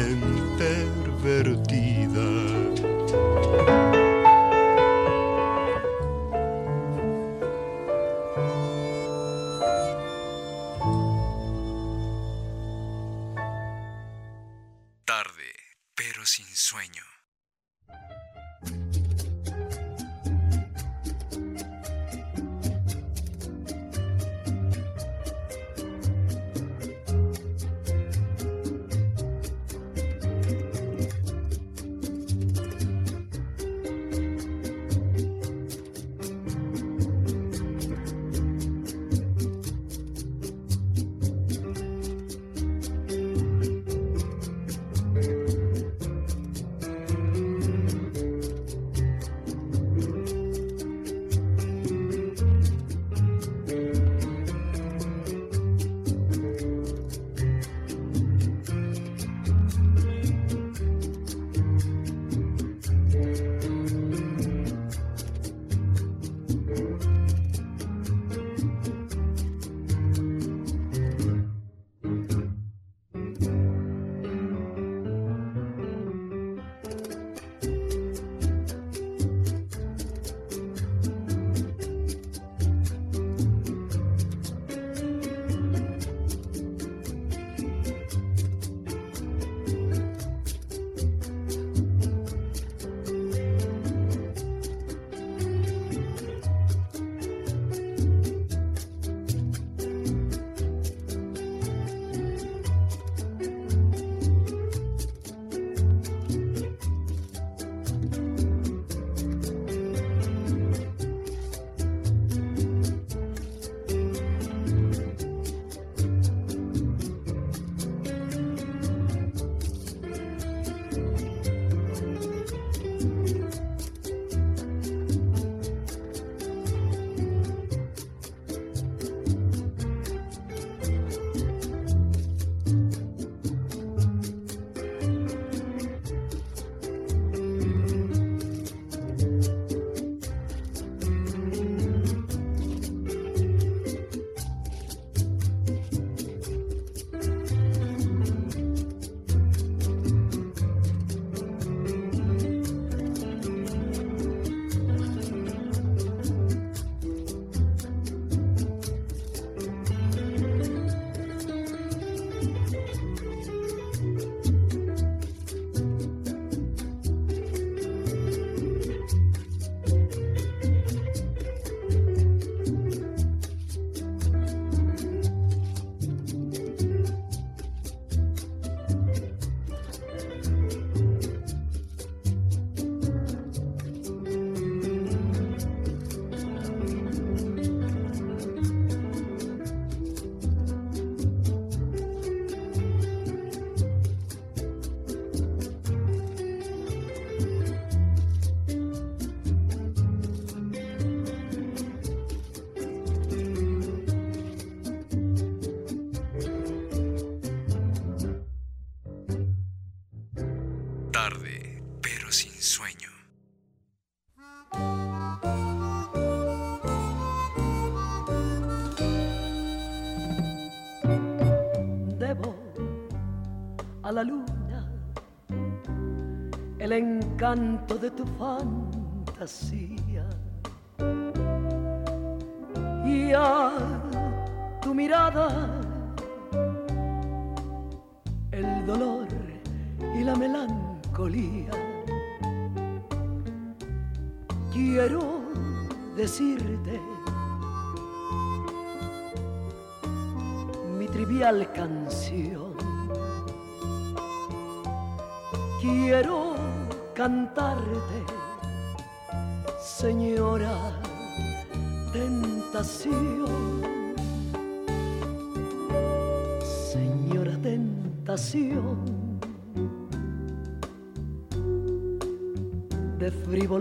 encanto de tu fantasía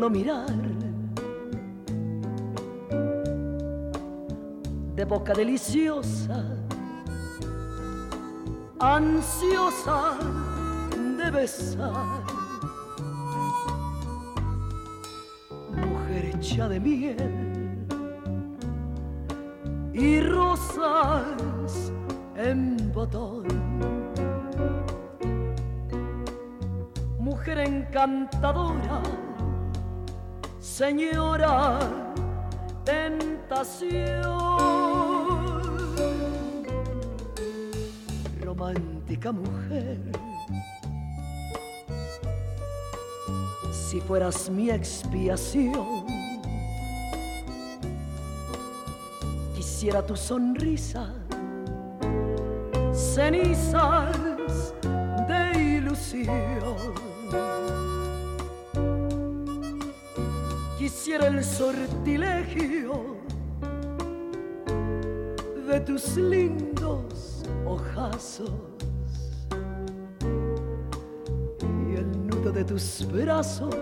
frívolo mirar, de boca deliciosa, ansiosa de besar. Mujer hecha de miel y rosas en botón. Mujer encantadora, señora tentación. Romántica mujer, si fueras mi expiación, quisiera tu sonrisa, cenizas de ilusión. Quisiera el sortilegio de tus lindos ojazos y el nudo de tus brazos,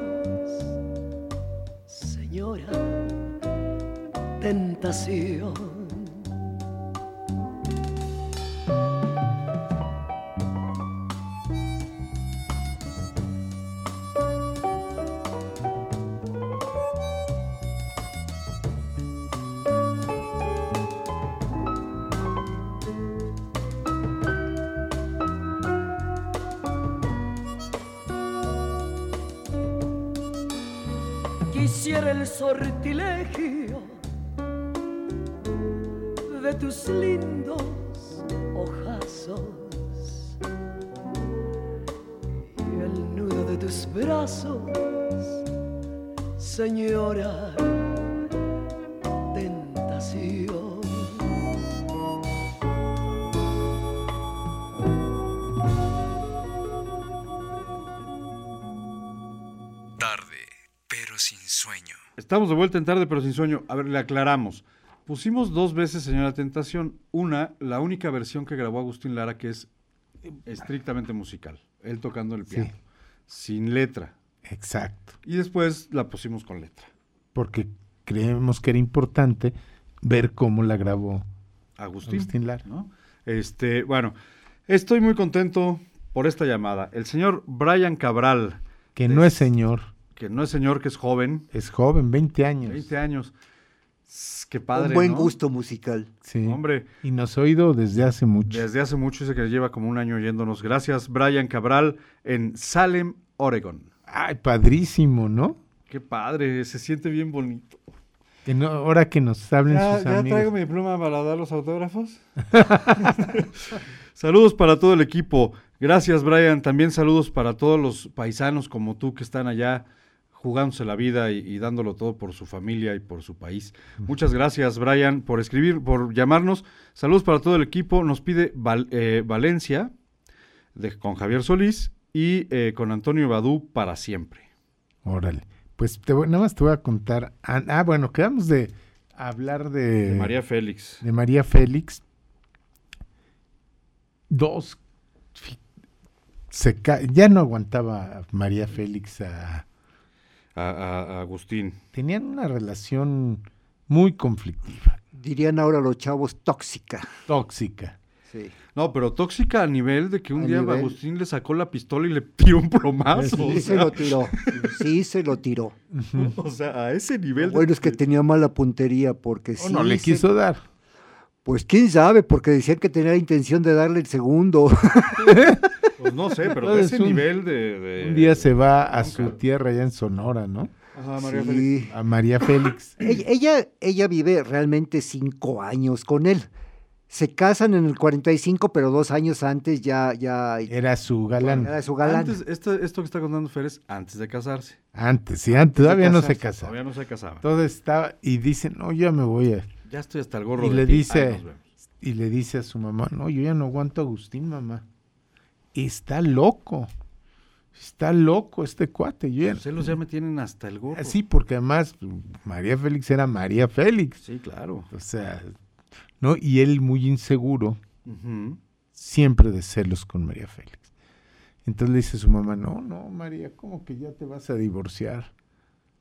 señora, tentación. Quisiera el Estamos de vuelta en tarde, pero sin sueño. A ver, le aclaramos. Pusimos dos veces Señora Tentación. Una, la única versión que grabó Agustín Lara, que es estrictamente musical. Él tocando el piano. Sin letra. Exacto. Y después la pusimos con letra. Porque creemos que era importante ver cómo la grabó Agustín. Agustín Lara. ¿no? Este, bueno, estoy muy contento por esta llamada. El señor Brian Cabral, Que no es señor, que no es señor, que es joven, es joven, 20 años. 20 años. Qué padre. Un buen ¿no? gusto musical. Sí. Hombre, Y nos ha oído desde hace mucho. desde hace mucho, dice que lleva como un año oyéndonos. Gracias, Brian Cabral, en Salem, Oregon. Ay, padrísimo, ¿no? Qué padre, se siente bien bonito. Que no, ahora que nos hablen ¿Ya, sus ya amigos. traigo mi pluma para dar los autógrafos? saludos para todo el equipo. Gracias, Brian. También saludos para todos los paisanos como tú que están allá jugándose la vida y, y dándolo todo por su familia y por su país. Muchas gracias, Brian, por escribir, por llamarnos. Saludos para todo el equipo. Nos pide Val- eh, Valencia de- con Javier Solís y eh, con Antonio Badú para siempre. Órale. Pues te voy- nada más te voy a contar. Ah, ah, bueno, quedamos de hablar de, De María Félix. de María Félix. Dos. fi- Se ca- ya no aguantaba María Félix a. A, a- a Agustín. Tenían una relación muy conflictiva, Dirían ahora los chavos tóxica. tóxica. Sí. No, pero tóxica a nivel de que un A día nivel- Agustín le sacó la pistola y le tiró un plomazo. Sí o se lo tiró. Sí se lo tiró. o sea, a ese nivel. de- Bueno, es que tenía mala puntería porque O sí. no le se- quiso dar. Pues quién sabe, porque decían que tenía la intención de darle el segundo. Pues no sé, pero Entonces, ese un- nivel de, de- Un día se va a su tierra allá en Sonora, ¿no? Ajá, María Sí. Félix. A María Félix. Ella, ella, ella vive realmente cinco años con él. Se casan en el 45, pero dos años antes ya, ya Era su galán. era su galán. Antes, esto, esto que está contando Fer es antes de casarse. Antes, sí, antes. Todavía no se casaba. Todavía no se casaba. Entonces estaba y dice, no, ya me voy a... Ya estoy hasta el gorro Y de le ti. dice-. Y le dice a su mamá, no, yo ya no aguanto a Agustín, mamá. Está loco. Está loco este cuate. Los celos ya me tienen hasta el gorro. Sí, porque además María Félix era María Félix. Sí, claro. O sea, ¿no? Y él muy inseguro, siempre de celos con María Félix. Entonces le dice a su mamá, no, no, María, ¿cómo que ya te vas a divorciar?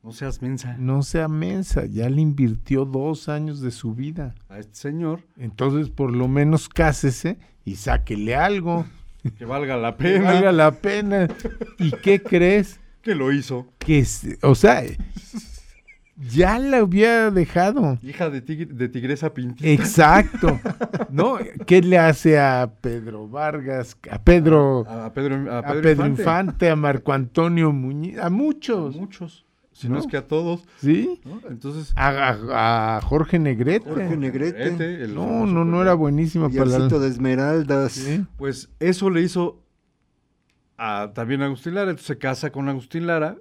No seas mensa. No sea mensa, ya le invirtió dos años de su vida. A este señor Entonces, por lo menos cásese y sáquele algo. que valga la Que pena. valga la pena. ¿Y qué crees? Que lo hizo. Que, o sea, ya la había dejado. Hija de, tigre- de tigresa pintita. Exacto. ¿No? ¿Qué le hace a Pedro Vargas, a Pedro, A, a Pedro, a a Pedro Infante. Infante, a Marco Antonio Muñiz, a muchos? Muchos. Si no, ¿No? es que a todos. ¿Sí? ¿no? Entonces. A, a- a Jorge Negrete. Jorge Negrete. El No, no, no era buenísima para. Diosito de Esmeraldas. Sí. Pues eso le hizo a, también a Agustín Lara. Entonces se casa con Agustín Lara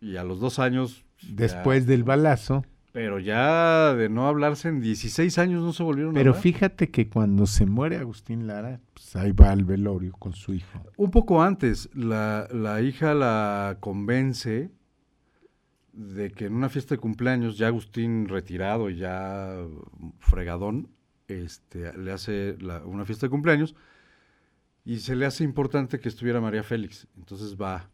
y a los dos años. ya- Después del balazo. pero ya de no hablarse en 16 años no se volvieron a Pero fíjate que cuando se muere Agustín Lara, pues ahí va al velorio con su hijo. Un poco antes, la, la hija la convence de que en una fiesta de cumpleaños, ya Agustín retirado y ya fregadón, este, le hace una fiesta de cumpleaños y se le hace importante que estuviera María Félix. Entonces va,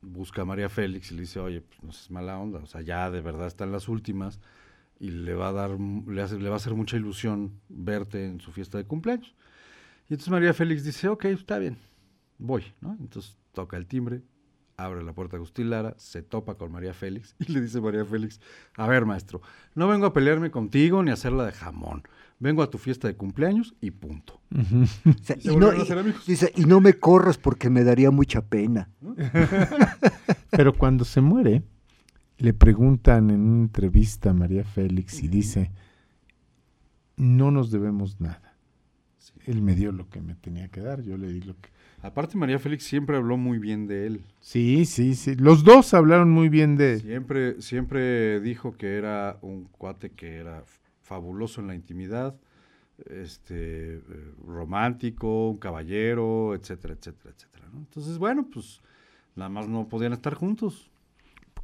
busca a María Félix y le dice, oye, pues no seas mala onda, o sea, ya de verdad están las últimas y le va a dar, le va a hacer mucha ilusión verte en su fiesta de cumpleaños. Y entonces María Félix dice, ok, está bien, voy, ¿no? Entonces toca el timbre, abre la puerta Agustín Lara, se topa con María Félix y le dice María Félix, a ver maestro, no vengo a pelearme contigo ni a hacerla de jamón, vengo a tu fiesta de cumpleaños y punto. O sea, Se y, no, y- dice, y no me corras porque me daría mucha pena. Pero cuando se muere, le preguntan en una entrevista a María Félix y dice, no nos debemos nada. Él me dio lo que me tenía que dar, yo le di lo que... Aparte María Félix siempre habló muy bien de él, Sí, sí, sí. Los dos hablaron muy bien de... siempre, siempre dijo que era un cuate que era fabuloso en la intimidad, este, eh, romántico, un caballero, etcétera, etcétera, etcétera. ¿no? Entonces, bueno, pues nada más no podían estar juntos.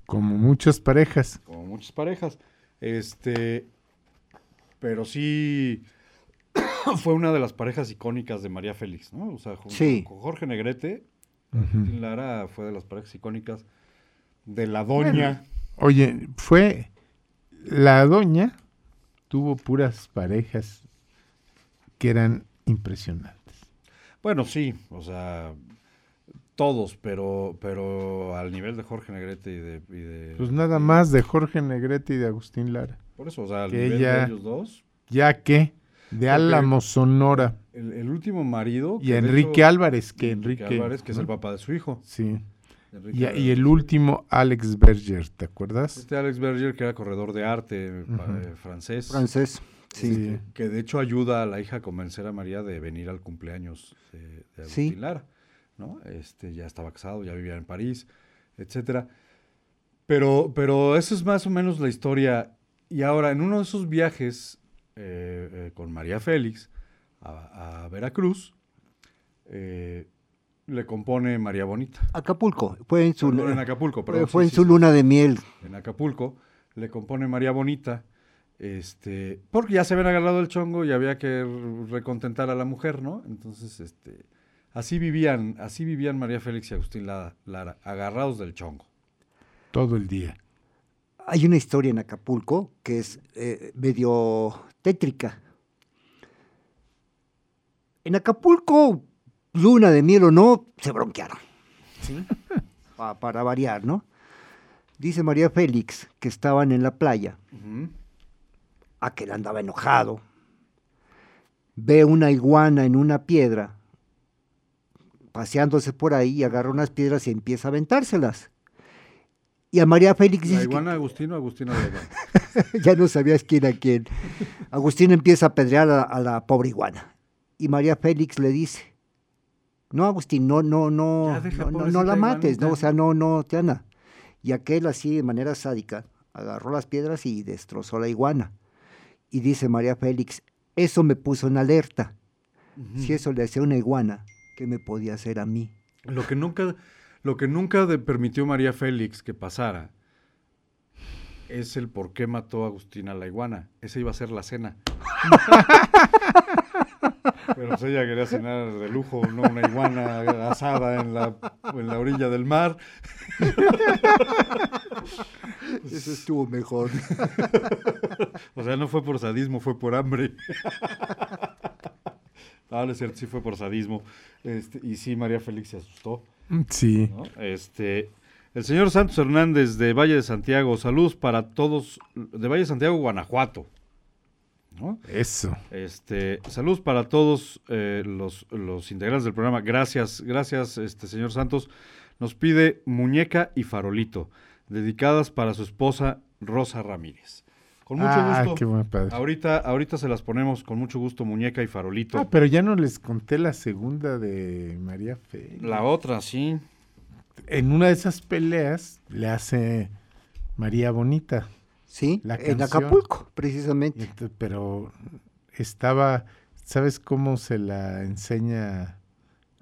Como muchas parejas. como muchas parejas. Este, pero sí fue una de las parejas icónicas de María Félix, ¿no? O sea, junto Sí. con Jorge Negrete, Ujú. Agustín Lara fue de las parejas icónicas de la doña. Oye, fue... La doña tuvo puras parejas que eran impresionantes. Bueno, sí, o sea, todos, pero, pero al nivel de Jorge Negrete y de... y de- Pues nada más de Jorge Negrete y de Agustín Lara. Por eso, o sea, al que nivel ella- de ellos dos. Ya que, de Álamo, Sonora. El, el último marido... Y que de Enrique hecho- Álvarez, que Enrique Enrique... Álvarez, que es ¿no? el papá de su hijo. Sí. Y, y el último, Alex Berger, ¿te acuerdas? Este Alex Berger, que era corredor de arte eh, francés. Francés. Sí. Sí. Que de hecho ayuda a la hija a convencer a María de venir al cumpleaños de, de Sí. Lara. ¿no? Este, ya estaba casado, ya vivía en París, etcétera. Pero, pero eso es más o menos la historia. Y ahora, en uno de esos viajes eh, eh, con María Félix a, a Veracruz, eh, le compone María Bonita. Acapulco. Fue en su, Perdón, en Acapulco, fue, perdón, fue sí, en sí, su sí. luna de miel. en Acapulco, le compone María Bonita, este, porque ya se habían agarrado el chongo y había que recontentar a la mujer, ¿no? Entonces, este, así vivían, así vivían María Félix y Agustín Lara, Lara, agarrados del chongo. Todo el día. Hay una historia en Acapulco que es eh, medio tétrica. En Acapulco, luna de miel o no, se bronquearon. Pa- para variar, ¿no? Dice María Félix que estaban en la playa, aquel andaba enojado, ve una iguana en una piedra, paseándose por ahí y agarra unas piedras y empieza a aventárselas. Y a María Félix ¿La dice que- iguana Agustino o Agustina iguana? ya no sabías quién a quién. Agustín empieza a apedrear a, a la pobre iguana. Y María Félix le dice, no, Agustín, no, no, no, no, no, no la mates, iguanita. no, o sea, no, no, Tiana. Y aquel así, de manera sádica, agarró las piedras y destrozó la iguana. Y dice María Félix, eso me puso en alerta. Si eso le hacía una iguana, ¿qué me podía hacer a mí? Lo que nunca, lo que nunca de- permitió María Félix que pasara es el por qué mató a Agustina la iguana. Esa iba a ser la cena. Pero pues ella quería cenar de lujo, no una iguana asada en la, en la orilla del mar. Eso estuvo mejor. O sea, no fue por sadismo, fue por hambre. No, no es cierto, sí fue por sadismo. Este, y sí, María Félix se asustó. Sí. ¿no? Este, el señor Santos Hernández de Valle de Santiago, saludos para todos, de Valle de Santiago, Guanajuato. ¿no? Eso. Este, saludos para todos eh, los, los integrantes del programa. Gracias, gracias, este señor Santos. Nos pide muñeca y farolito, dedicadas para su esposa Rosa Ramírez. Con mucho Ah, gusto. qué buen padre. Ahorita, ahorita se las ponemos con mucho gusto, muñeca y farolito. Ah, pero ya no les conté la segunda de María Félix. La otra, sí. En una de esas peleas le hace María Bonita. Sí, La en. Acapulco, precisamente. Ent- Pero estaba, ¿sabes cómo se la enseña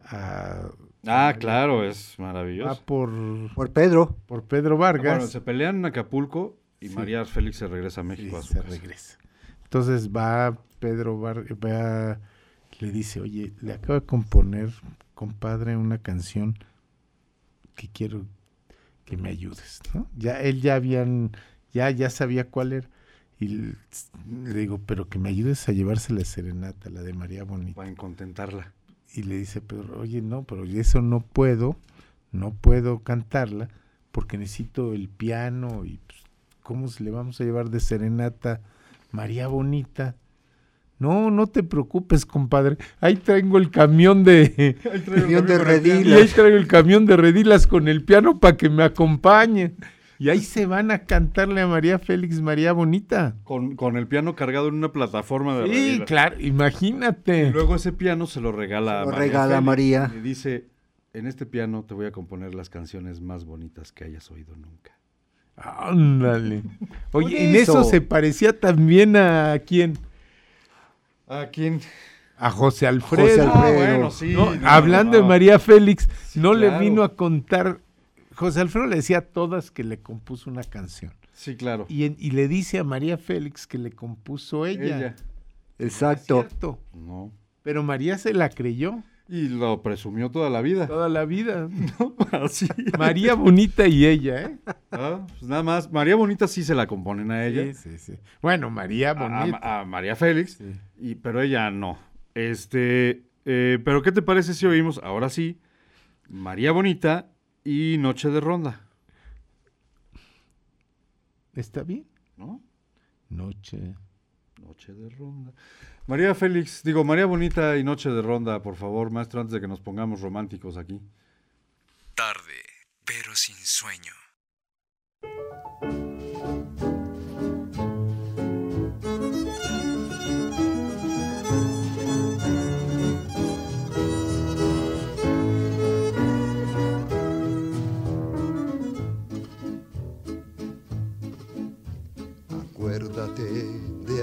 a... Ah, claro, es maravilloso. Ah, por, Por Pedro. por Pedro Vargas. Bueno, se pelean en Acapulco y Sí. María Félix se regresa a México a su se casa. regresa. Entonces va Pedro va, le dice, oye, le acabo de componer, compadre, una canción que quiero que me ayudes, ¿no? Ya él ya habían, ya, ya sabía cuál era. Y le digo, pero que me ayudes a llevarse la serenata, la de María Bonita. Para contentarla. Y le dice Pedro, oye, no, pero eso no puedo, no puedo cantarla porque necesito el piano y ¿cómo se le vamos a llevar de serenata María Bonita? No, no te preocupes, compadre. Ahí traigo el camión de Camión de y ahí redilas. traigo el camión de redilas con el piano para que me acompañe. Y ahí se van a cantarle a María Félix María Bonita. Con, con el piano cargado en una plataforma de Sí, redilas. claro, imagínate. Y luego ese piano se lo regala a Se lo María. regala Félix. María. Y dice, en este piano te voy a componer las canciones más bonitas que hayas oído nunca. Ándale. Oye, en eso. eso. se parecía también a quién? ¿A quién? A José Alfredo. José Ah, Alfredo. bueno, sí. ¿no? no, Hablando no. de María Félix, no le vino a contar. José Alfredo le decía a todas que le compuso una canción. Sí, claro. Y, en- y le dice a María Félix que le compuso ella. Ella. Exacto. Es cierto. No. Pero María se la creyó Y lo presumió toda la vida. toda la vida. Así. María Bonita y ella, ¿eh? Ah, pues nada más. María Bonita sí se la componen a ella. Sí, sí, sí. Bueno, María Bonita. a- a María Félix, Sí. y, pero ella no. Este, eh, pero ¿qué te parece si oímos, ahora sí, María Bonita y Noche de Ronda? ¿Está bien? ¿No? Noche. Noche de Ronda. María Félix, digo, María Bonita y Noche de Ronda, por favor, maestro, antes de que nos pongamos románticos aquí. Tarde, pero sin sueño.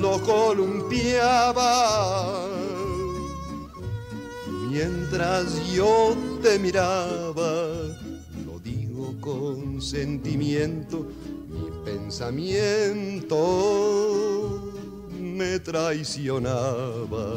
lo columpiaba. Mientras yo te miraba, lo digo con sentimiento, mi pensamiento me traicionaba.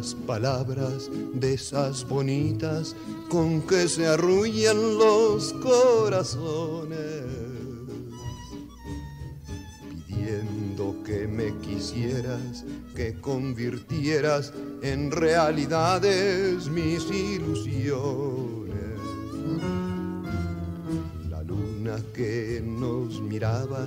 Pocas palabras de esas bonitas con que se arrullan los corazones. Pidiendo que me quisieras, que convirtieras en realidades mis ilusiones. La luna que nos miraba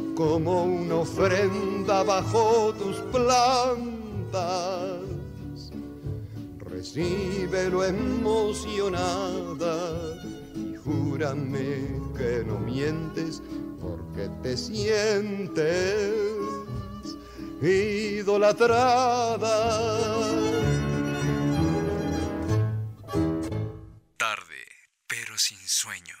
como una ofrenda bajo tus plantas. Recíbelo emocionada y júrame que no mientes porque te sientes idolatrada. Tarde, pero sin sueño.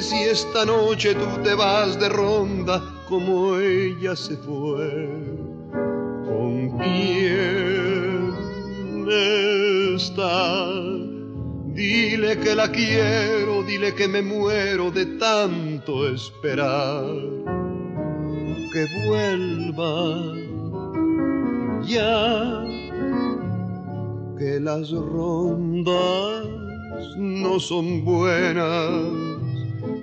Si esta noche tú te vas de ronda como ella se fue. ¿Con quién está? Dile que la quiero, dile que me muero de tanto esperar. Que vuelva ya que las rondas no son buenas,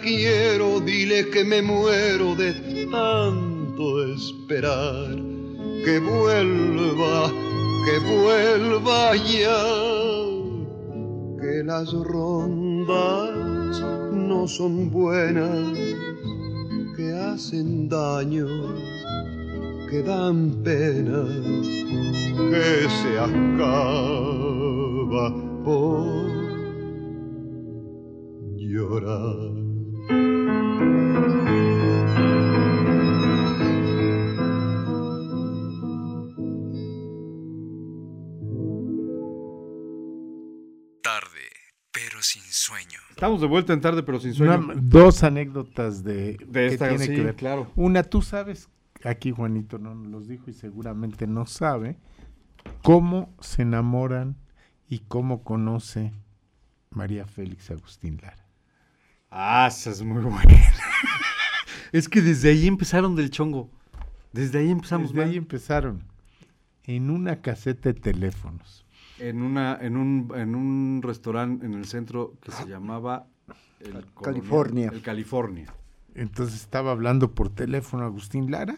quiero, dile que me muero de tanto esperar, que vuelva que vuelva ya, que las rondas no son buenas, que hacen daño, que dan pena, que se acaba de vuelta en tarde, pero sin sueño. Una- dos anécdotas de, De esta, que tiene sí, que ver. claro. Una, tú sabes, aquí Juanito no nos los dijo y seguramente no sabe, cómo se enamoran y cómo conoce María Félix Agustín Lara. Ah, esa es muy buena. es que desde ahí empezaron del chongo. Desde ahí empezamos Desde ahí mal. empezaron. En una caseta de teléfonos. En, una, en, un, en un restaurante en el centro que se llamaba... El California. El California. Entonces estaba hablando por teléfono Agustín Lara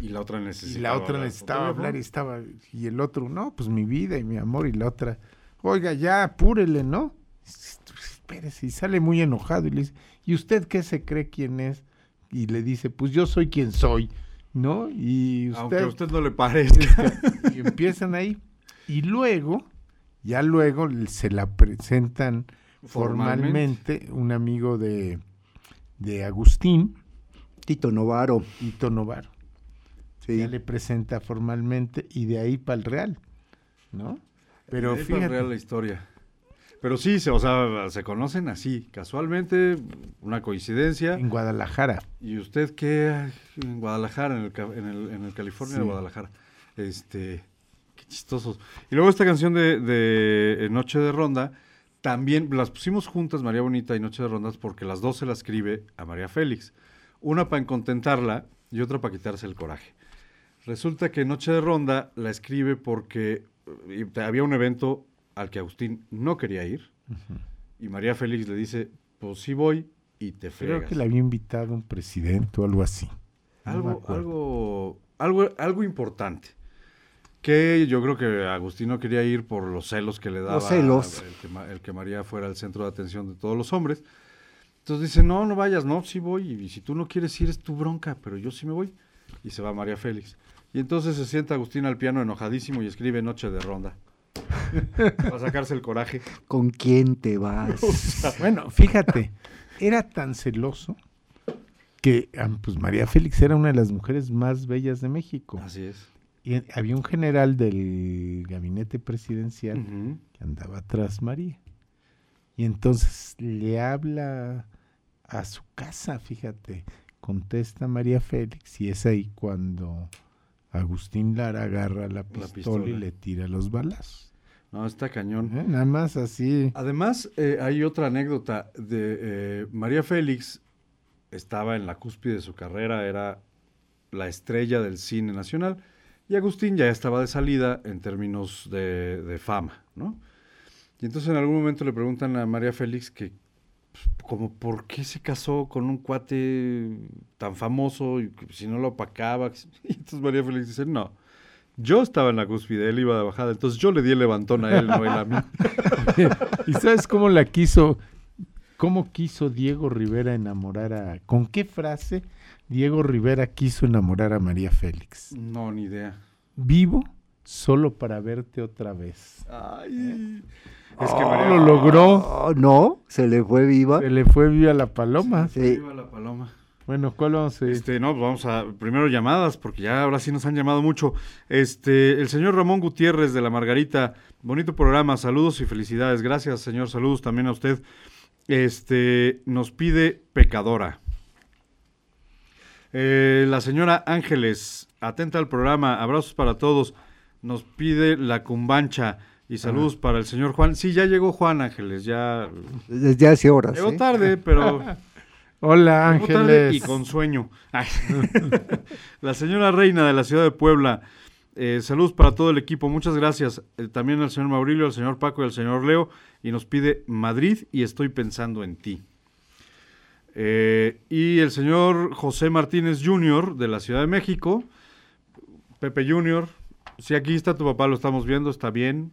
Y la otra y necesitaba la otra necesitaba hablar y estaba y el otro, no, pues mi vida y mi amor y la otra, oiga, ya apúrele, ¿no? Espérese y sale muy enojado y le dice, ¿y usted qué se cree quién es? Y le dice, pues yo soy quien soy, ¿no? Y usted Aunque a usted no le parezca. y empiezan ahí. Y luego, ya luego se la presentan Formalmente. formalmente un amigo de, de Agustín, Tito Novaro. Tito Novaro. Sí. Ya le presenta formalmente y de ahí para el Real, ¿no? Pero De ahí para fíjate, real la historia. Pero sí, se, o sea, se conocen así, casualmente, una coincidencia. en Guadalajara. ¿Y usted qué? En Guadalajara, en el, en el, en el California de. Guadalajara. Este, qué chistosos. Y luego esta canción de, de Noche de Ronda, también las pusimos juntas, María Bonita y Noche de Rondas, porque las dos se la escribe a María Félix. Una para contentarla y otra para quitarse el coraje. Resulta que Noche de Ronda la escribe porque eh, había un evento al que Agustín no quería ir. Y María Félix le dice, pues sí voy y te fregas. Creo que le había invitado un presidente o algo así. No Algo, algo, algo, algo importante. Que yo creo que Agustín no quería ir por los celos que le daba celos. El, que, el que María fuera el centro de atención de todos los hombres. Entonces dice, no, no vayas, no, sí voy. Y si tú no quieres ir es tu bronca, pero yo sí me voy. Y se va María Félix. Y entonces se sienta Agustín al piano enojadísimo y escribe Noche de Ronda. Para sacarse el coraje. ¿Con quién te vas? Bueno, fíjate, era tan celoso que ah, pues María Félix era una de las mujeres más bellas de México. Así es. Y había un general del gabinete presidencial que andaba tras María. Y entonces le habla a su casa, fíjate, contesta María Félix y es ahí cuando Agustín Lara agarra la pistola, pistola. y le tira los balazos. No, está cañón. ¿eh? Nada más así. Además, eh, hay otra anécdota de eh, María Félix estaba en la cúspide de su carrera, era la estrella del cine nacional, y Agustín ya estaba de salida en términos de, fama, ¿no? Y entonces en algún momento le preguntan a María Félix que, pues, como, ¿por qué se casó con un cuate tan famoso y que si no lo opacaba? Y entonces María Félix dice, no, yo estaba en la cúspide, él iba de bajada, entonces yo le di el levantón a él, no él a mí. ¿Y sabes cómo la quiso, cómo quiso Diego Rivera enamorar a, con qué frase Diego Rivera quiso enamorar a María Félix? No, ni idea. Vivo solo para verte otra vez. Ay. Es que lo logró. Oh, no, se le fue viva. Se le fue viva la paloma. Sí. Viva la paloma. Bueno, ¿cuál vamos a ir? Este, no, pues vamos a primero llamadas, porque ya ahora sí nos han llamado mucho. Este, el señor Ramón Gutiérrez de la Margarita, bonito programa, saludos y felicidades. Gracias, señor, saludos también a usted. Este, nos pide pecadora. Eh, la señora Ángeles, atenta al programa, abrazos para todos. Nos pide la cumbancha y saludos para el señor Juan. Sí, ya llegó Juan Ángeles, ya Desde hace horas. llegó ¿eh? tarde, pero Hola Llegó tarde Ángeles. Y con sueño. Ay. la señora Reina de la ciudad de Puebla. eh, saludos para todo el equipo. Muchas gracias. Eh, también al señor Maurilio, al señor Paco y al señor Leo. Y nos pide Madrid y estoy pensando en ti. Eh, y el señor José Martínez Jr. de la Ciudad de México. Pepe Jr. Si aquí está tu papá, lo estamos viendo, está bien,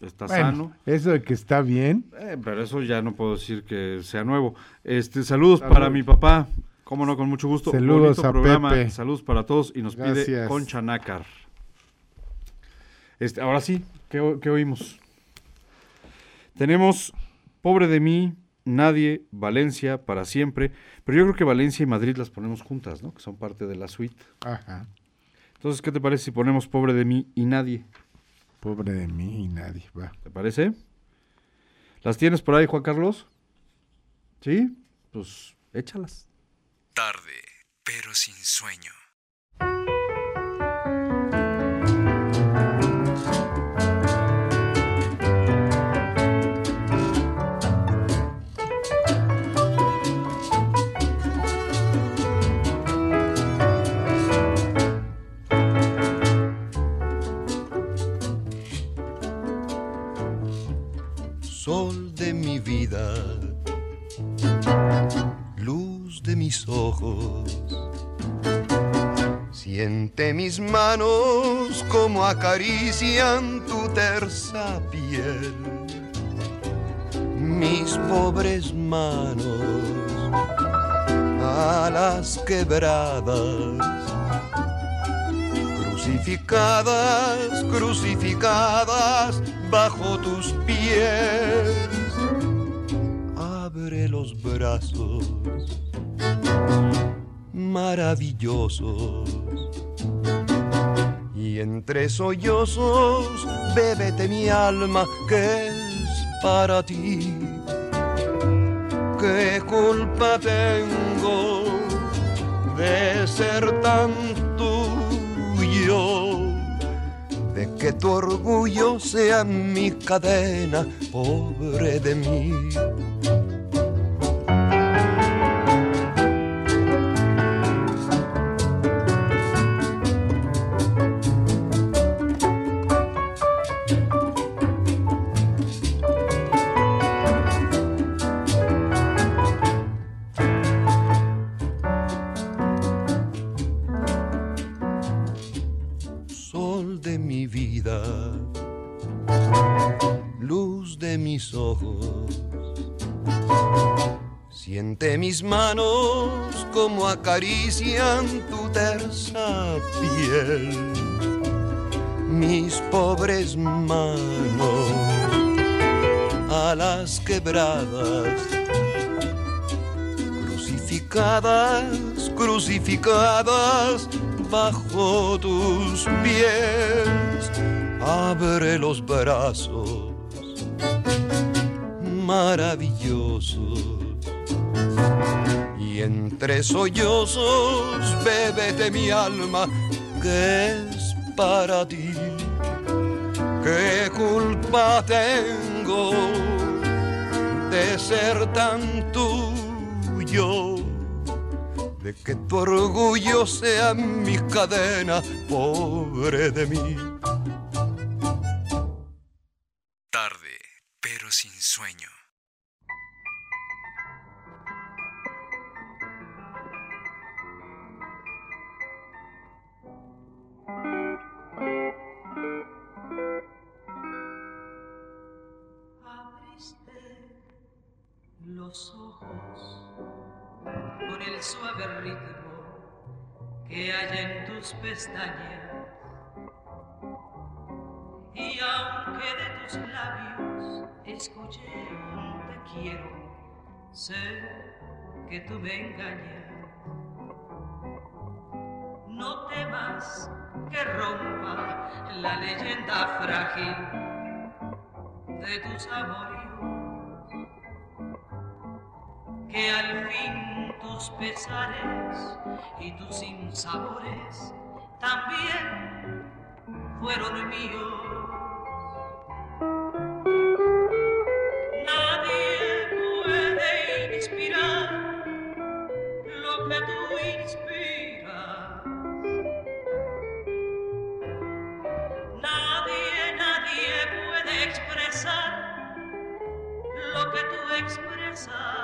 está Bueno, sano. Eso de que está bien. Eh, pero eso ya no puedo decir que sea nuevo. Este, saludos Salud. para mi papá. Cómo no, con mucho gusto. Saludos Bonito a programa. Pepe. Saludos para todos y nos pide. Concha Nácar. Este, ahora sí, ¿qué, o- qué oímos? Tenemos Pobre de mí, Nadie, Valencia, para siempre. Pero yo creo que Valencia y Madrid las ponemos juntas, ¿no? Que son parte de la suite. Ajá. Entonces, ¿qué te parece si ponemos Pobre de mí y Nadie? Pobre de mí y nadie. Va. ¿Te parece? ¿Las tienes por ahí, Juan Carlos? ¿Sí? Pues échalas. Tarde, pero sin sueño. Sol de mi vida, luz de mis ojos. Siente mis manos como acarician tu tersa piel. Mis pobres manos, alas quebradas, crucificadas, crucificadas bajo tus pies. Abre los brazos maravillosos y entre sollozos bébete mi alma que es para ti. ¿Qué culpa tengo de ser tan tuyo? Que tu orgullo sea mi cadena, pobre de mí. Mis manos como acarician tu tersa piel. Mis pobres manos, alas quebradas, crucificadas, crucificadas bajo tus pies. Abre los brazos maravillosos entre sollozos bébete mi alma que es para ti. ¿Qué culpa tengo de ser tan tuyo? de que tu orgullo sea mi cadena, pobre de mí. Los ojos con el suave ritmo que hay en tus pestañas. Y aunque de tus labios escuché un te quiero, sé que tú me engañas. No temas que rompa la leyenda frágil de tus amoríos, que al fin tus pesares y tus sinsabores también fueron míos. Nadie puede inspirar lo que tú inspiras. Nadie, nadie puede expresar lo que tú expresas.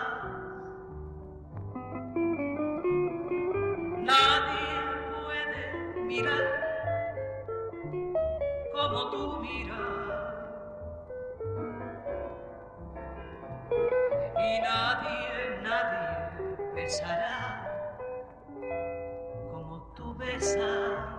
como tú miras. Y nadie, nadie besará como tú besas.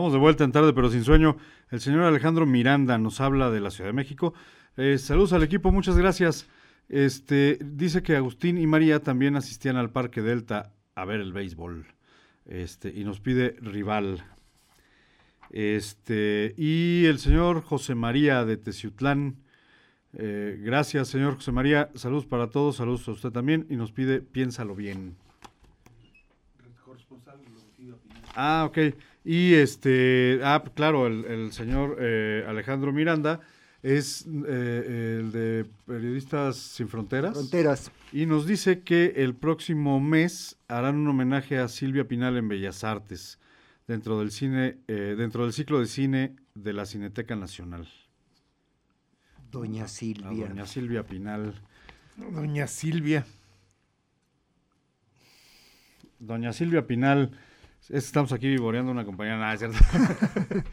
Estamos de vuelta en tarde, pero sin sueño. El señor Alejandro Miranda nos habla de la Ciudad de México. Eh, saludos al equipo, muchas gracias. Este dice que Agustín y María también asistían al Parque Delta a ver el béisbol. Este, y nos pide rival. Este, y el señor José María de Teciutlán. eh, gracias, señor José María. Saludos para todos, saludos a usted también. Y nos pide piénsalo bien. Ah, ok. Y este, ah, claro, el, el señor eh, Alejandro Miranda es eh, el de Periodistas Sin Fronteras. Fronteras. Y nos dice que el próximo mes harán un homenaje a Silvia Pinal en Bellas Artes, dentro del cine, eh, dentro del ciclo de cine de la Cineteca Nacional. Doña A Silvia. doña Silvia Pinal. Doña Silvia. Doña Silvia Pinal, estamos aquí vivoreando una compañera, nada, cierto.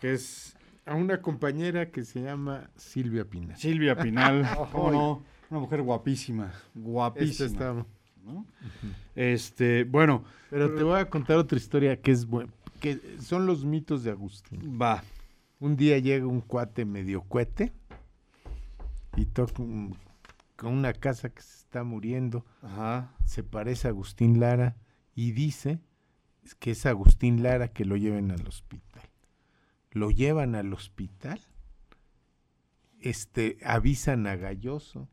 que es A una compañera que se llama Silvia Pina. Silvia Pinal, ¿cómo no? Una mujer guapísima, guapísima. Esta está- ¿no? Este, bueno. Pero te voy a contar otra historia que es buena, que son los mitos de Agustín. Va. Un día llega un cuate medio cuete y toca un- con una casa que se está muriendo. Se parece a Agustín Lara y dice que es Agustín Lara que lo lleven al hospital. Lo llevan al hospital, este, avisan a Galloso,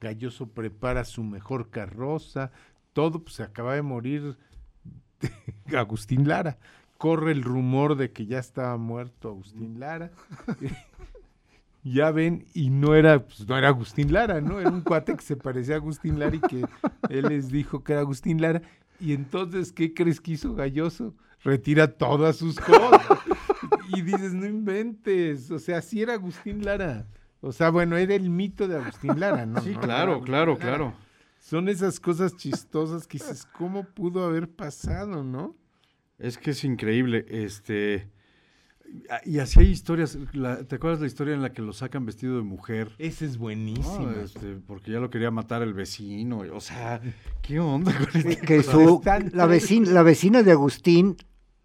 Galloso prepara su mejor carroza, todo, pues se acaba de morir Agustín Lara. Corre el rumor de que ya estaba muerto Agustín Lara. ya ven, y no era, pues, no era Agustín Lara, ¿no? Era un cuate que se parecía a Agustín Lara y que él les dijo que era Agustín Lara. Y entonces, ¿qué crees que hizo Galloso? Retira todas sus cosas. y dices, no inventes. O sea, sí era Agustín Lara. O sea, bueno, era el mito de Agustín Lara, ¿no? Sí, No claro, claro, Lara. claro. Son esas cosas chistosas que dices, ¿cómo pudo haber pasado, no? Es que es increíble, este... Y así hay historias, la- ¿te acuerdas la historia en la que lo sacan vestido de mujer? Esa es buenísima. No, este, porque ya lo quería matar el vecino, o sea, ¿qué onda con este que su, la, vecina, la vecina de Agustín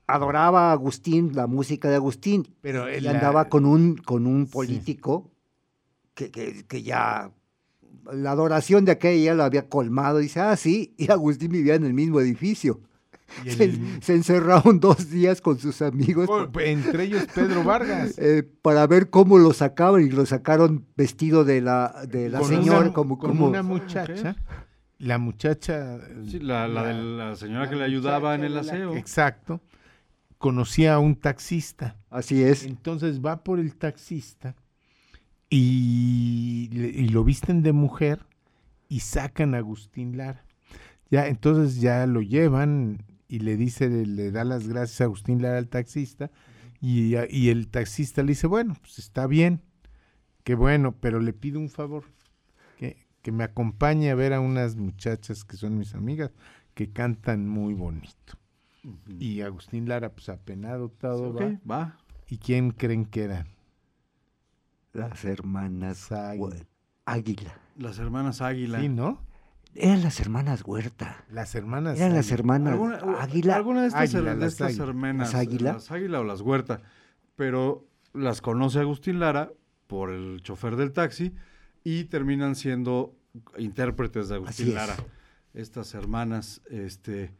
adoraba a Agustín, la música de Agustín, Pero y la- andaba con un, con un político que, que- que ya la adoración de aquella lo había colmado. Dice, ah, sí, y Agustín vivía en el mismo edificio. Y Se, el- se encerraron dos días con sus amigos. Entre ellos Pedro Vargas. eh, para ver cómo lo sacaban y lo sacaron vestido de la, de la señora, una- como, con como una muchacha. La muchacha. Sí, la, la de la señora que le ayudaba en el aseo. Exacto. Conocía a un taxista. Así es. Entonces va por el taxista y lo visten de mujer y sacan a Agustín Lara. Ya, entonces ya lo llevan y le dice, le, le da las gracias a Agustín Lara al taxista y, y el taxista le dice, bueno, pues está bien, qué bueno, pero le pido un favor, que, que me acompañe a ver a unas muchachas que son mis amigas, que cantan muy bonito. Y Agustín Lara, pues apenado todo, Ok, va. va. ¿Y quién creen que eran? Las hermanas Hue- Águila. Las hermanas Águila. Sí, ¿no? Eran las hermanas Huerta. Las hermanas Eran las hermanas ¿Alguna, Águila. alguna de estas, Águila, de las estas águila. hermanas, ¿Las Águila? las Águila o las Huerta, pero las conoce Agustín Lara por el chofer del taxi y terminan siendo intérpretes de Agustín Así es. Lara. Estas hermanas, este,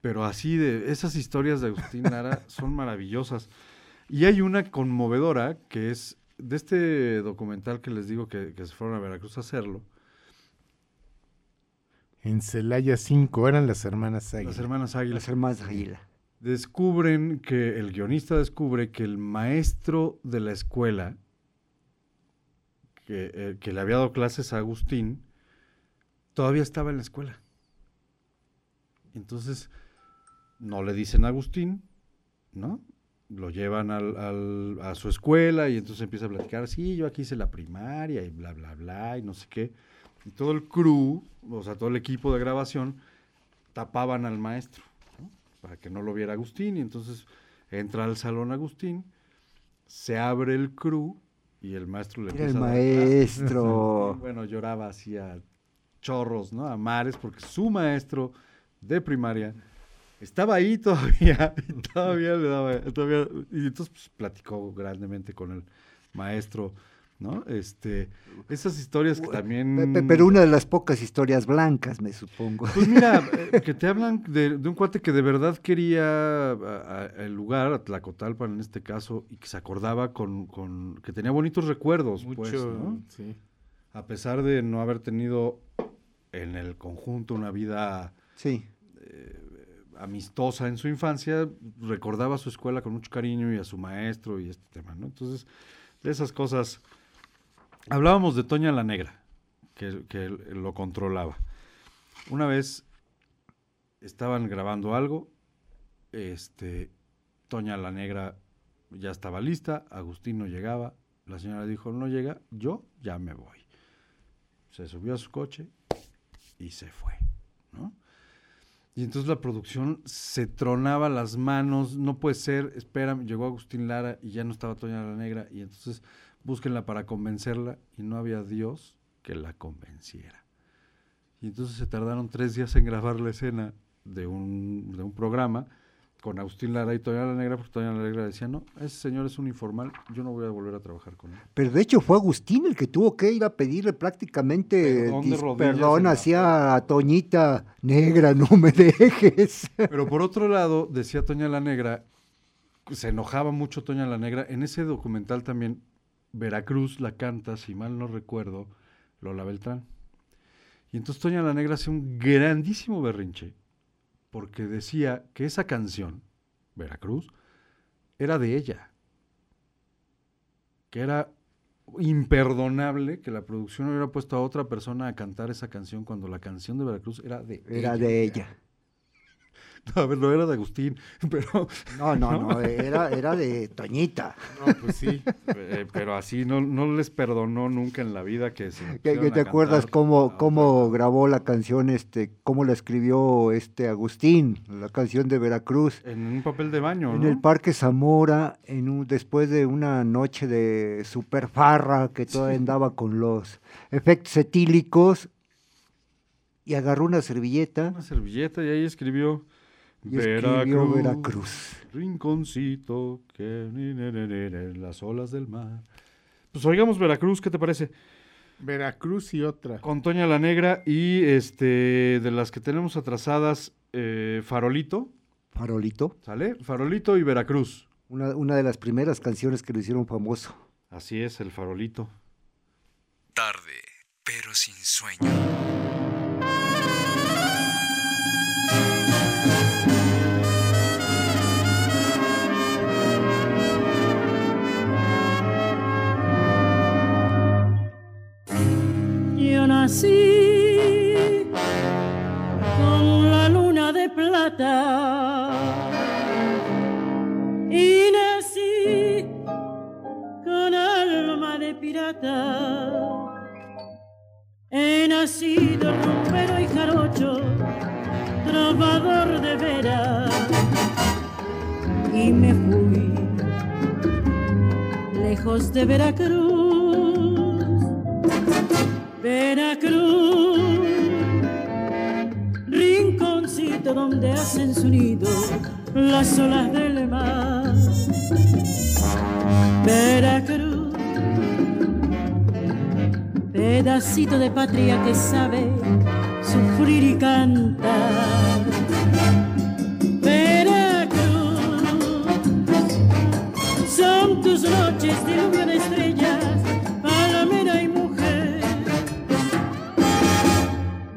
pero así de esas historias de Agustín Lara son maravillosas. Y hay una conmovedora que es de este documental que les digo que, que se fueron a Veracruz a hacerlo. En Celaya 5 eran las hermanas Águila. Las hermanas Águila. Las hermanas Águila. descubren que el guionista descubre que el maestro de la escuela que, eh, que le había dado clases a Agustín todavía estaba en la escuela. Entonces no le dicen a Agustín, ¿no? Lo llevan al- al- a su escuela y entonces empieza a platicar, sí, yo aquí hice la primaria y bla, bla, bla, y no sé qué. Y todo el crew, o sea, todo el equipo de grabación, tapaban al maestro para que no lo viera Agustín, y entonces entra al salón Agustín, se abre el crew y el maestro le empieza el a dar maestro. Bueno, lloraba así a chorros, ¿no? A mares, porque su maestro de primaria estaba ahí todavía, y todavía le daba, todavía, y entonces pues, platicó grandemente con el maestro, ¿no? Este, esas historias que también... Pe- pe- Pero una de las pocas historias blancas, me supongo. Pues mira, eh, que te hablan de, de un cuate que de verdad quería a- a- el lugar, a Tlacotalpan en este caso, y que se acordaba con, con- que tenía bonitos recuerdos, pues, Mucho, ¿no? sí. A pesar de no haber tenido en el conjunto una vida Sí. amistosa en su infancia, recordaba a su escuela con mucho cariño y a su maestro y este tema, ¿no? Entonces, de esas cosas. Hablábamos de Toña la Negra, que, lo controlaba. Una vez estaban grabando algo, este, Toña la Negra ya estaba lista, Agustín no llegaba, la señora dijo, no llega, yo ya me voy. Se subió a su coche y se fue, ¿no? Y entonces la producción se tronaba las manos, no puede ser, espérame, llegó Agustín Lara y ya no estaba Toña la Negra, y entonces búsquenla para convencerla, y no había Dios que la convenciera. Y entonces se tardaron tres días en grabar la escena de un, de un programa con Agustín Lara y Toña la Negra, porque Toña la Negra decía, no, ese señor es un informal, yo no voy a volver a trabajar con él. Pero de hecho fue Agustín el que tuvo que ir a pedirle prácticamente Perdón perdón hacia a Toñita Negra, no me dejes. Pero por otro lado, decía Toña la Negra, se enojaba mucho Toña la Negra. En ese documental también, Veracruz la canta, si mal no recuerdo, Lola Beltrán. Y entonces Toña la Negra hace un grandísimo berrinche, porque decía que esa canción, Veracruz, era de ella. Que era imperdonable que la producción hubiera puesto a otra persona a cantar esa canción cuando la canción de Veracruz era de Era ella. de ella. A ver, no era de Agustín, pero... No, no, no, era, era de Toñita. No, pues sí. Eh, pero así no, no les perdonó nunca en la vida que se ¿Que, pusieran que a te acuerdas cómo, a cómo grabó la canción, este, cómo la escribió este Agustín, la canción de Veracruz? En un papel de baño, En ¿no? el Parque Zamora, en un, después de una noche de super farra que todavía andaba con los efectos etílicos, y agarró una servilleta Una servilleta y ahí escribió... y escribió Veracruz. Rinconcito que ni, ni, ni, ni, ni, en las olas del mar. Pues oigamos Veracruz, ¿qué te parece? Veracruz y otra. Con Toña la Negra y este de las que tenemos atrasadas, eh, Farolito, Farolito, ¿sale? Farolito y Veracruz. una, una de las primeras canciones que lo hicieron famoso. Así es, el Farolito. Tarde, pero sin sueño. Nací con la luna de plata. Y nací con alma de pirata. He nacido rumbero y jarocho, trovador de veras. Y me fui lejos de Veracruz. Veracruz, rinconcito donde hacen su nido las olas del mar. Veracruz, pedacito de patria que sabe sufrir y cantar. Veracruz, son tus noches de estrellas, palmera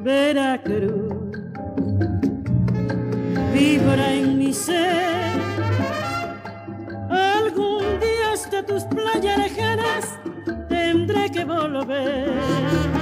Veracruz, vibra en mi ser. Algún día hasta tus playas lejanas tendré que volver.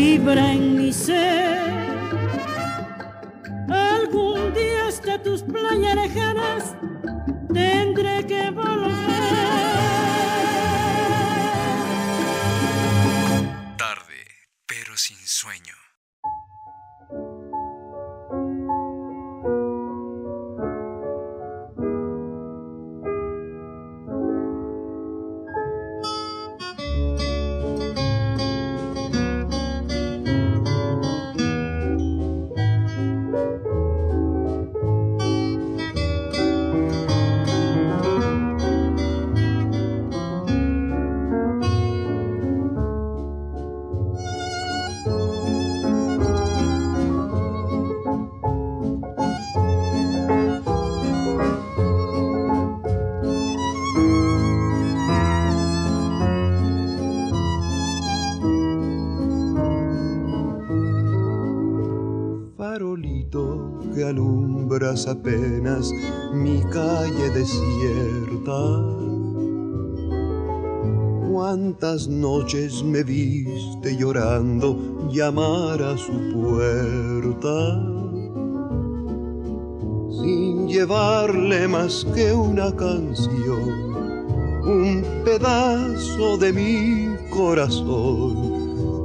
Vibra en mi ser. Apenas mi calle desierta. Cuántas noches me viste llorando llamar a su puerta. Sin llevarle más que una canción, un pedazo de mi corazón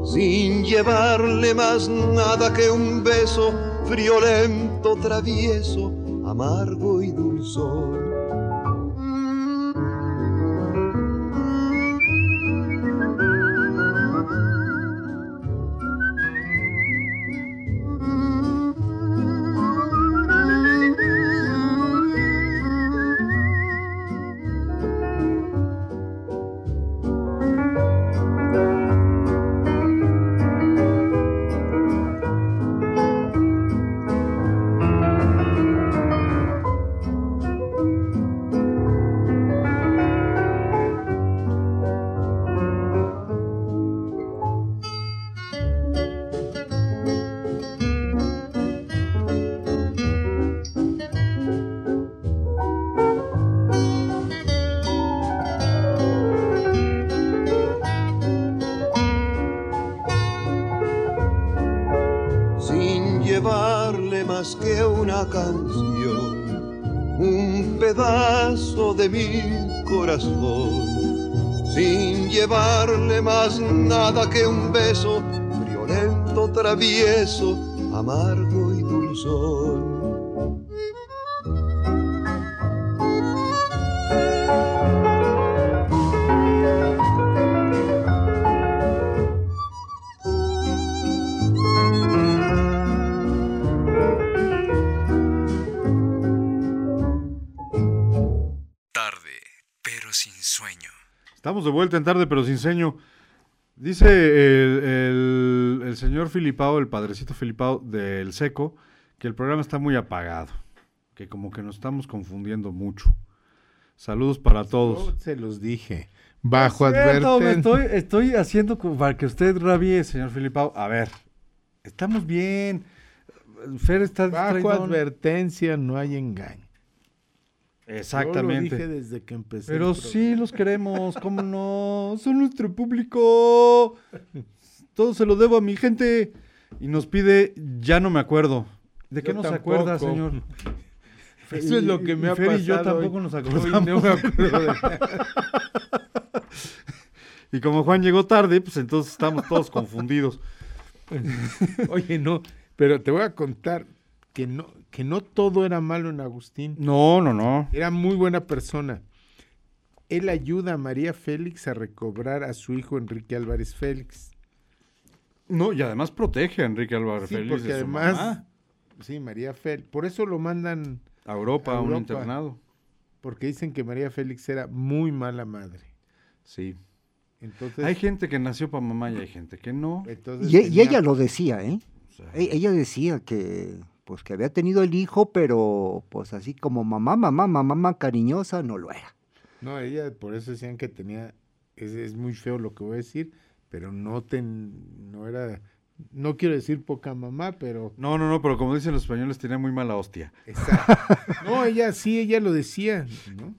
sin llevarle más nada que un beso friolento, travieso, amargo y dulzón. Travieso, amargo y dulzón. Tarde, pero sin sueño. Estamos de vuelta en tarde, pero sin sueño. Dice el- el señor Filipao, el padrecito Filipao del Seco, que el programa está muy apagado, que como que nos estamos confundiendo mucho. Saludos para todos. Yo se los dije. Bajo Es cierto, me advertencia. estoy, estoy haciendo para que usted rabie, señor Filipao. A ver, estamos bien. Fer está Bajo advertencia no hay engaño. Exactamente. Yo lo dije desde que empecé. Pero sí los queremos, ¿cómo no? Son nuestro público. Todo se lo debo a mi gente. Y nos pide, ya no me acuerdo. ¿De qué Yo nos tampoco. acuerda, señor? Eso es lo que me Y ha Fer pasado. y yo tampoco hoy. nos acordamos. no me acuerdo de- Y como Juan llegó tarde, pues entonces estamos todos confundidos. Oye, no, pero te voy a contar que no, que no todo era malo en Agustín. No, no, no. Era muy buena persona. Él ayuda a María Félix a recobrar a su hijo Enrique Álvarez Félix. No, y además protege a Enrique Álvarez Sí, Félix porque de su además, mamá. sí, María Félix, por eso lo mandan A Europa, a un internado. porque dicen que María Félix era muy mala madre. Sí. Entonces, Hay gente que nació para mamá y hay gente que no. entonces Y, y tenía- ella lo decía, ¿eh? E- Ella decía que pues que había tenido el hijo, pero pues así como mamá, mamá, mamá, mamá cariñosa, no lo era. No, ella por eso decían que tenía, es, es muy feo lo que voy a decir, pero no ten, no era, no quiero decir poca mamá, pero No, no, no, pero como dicen los españoles, tenía muy mala hostia. Exacto. No, ella sí, ella lo decía, ¿no?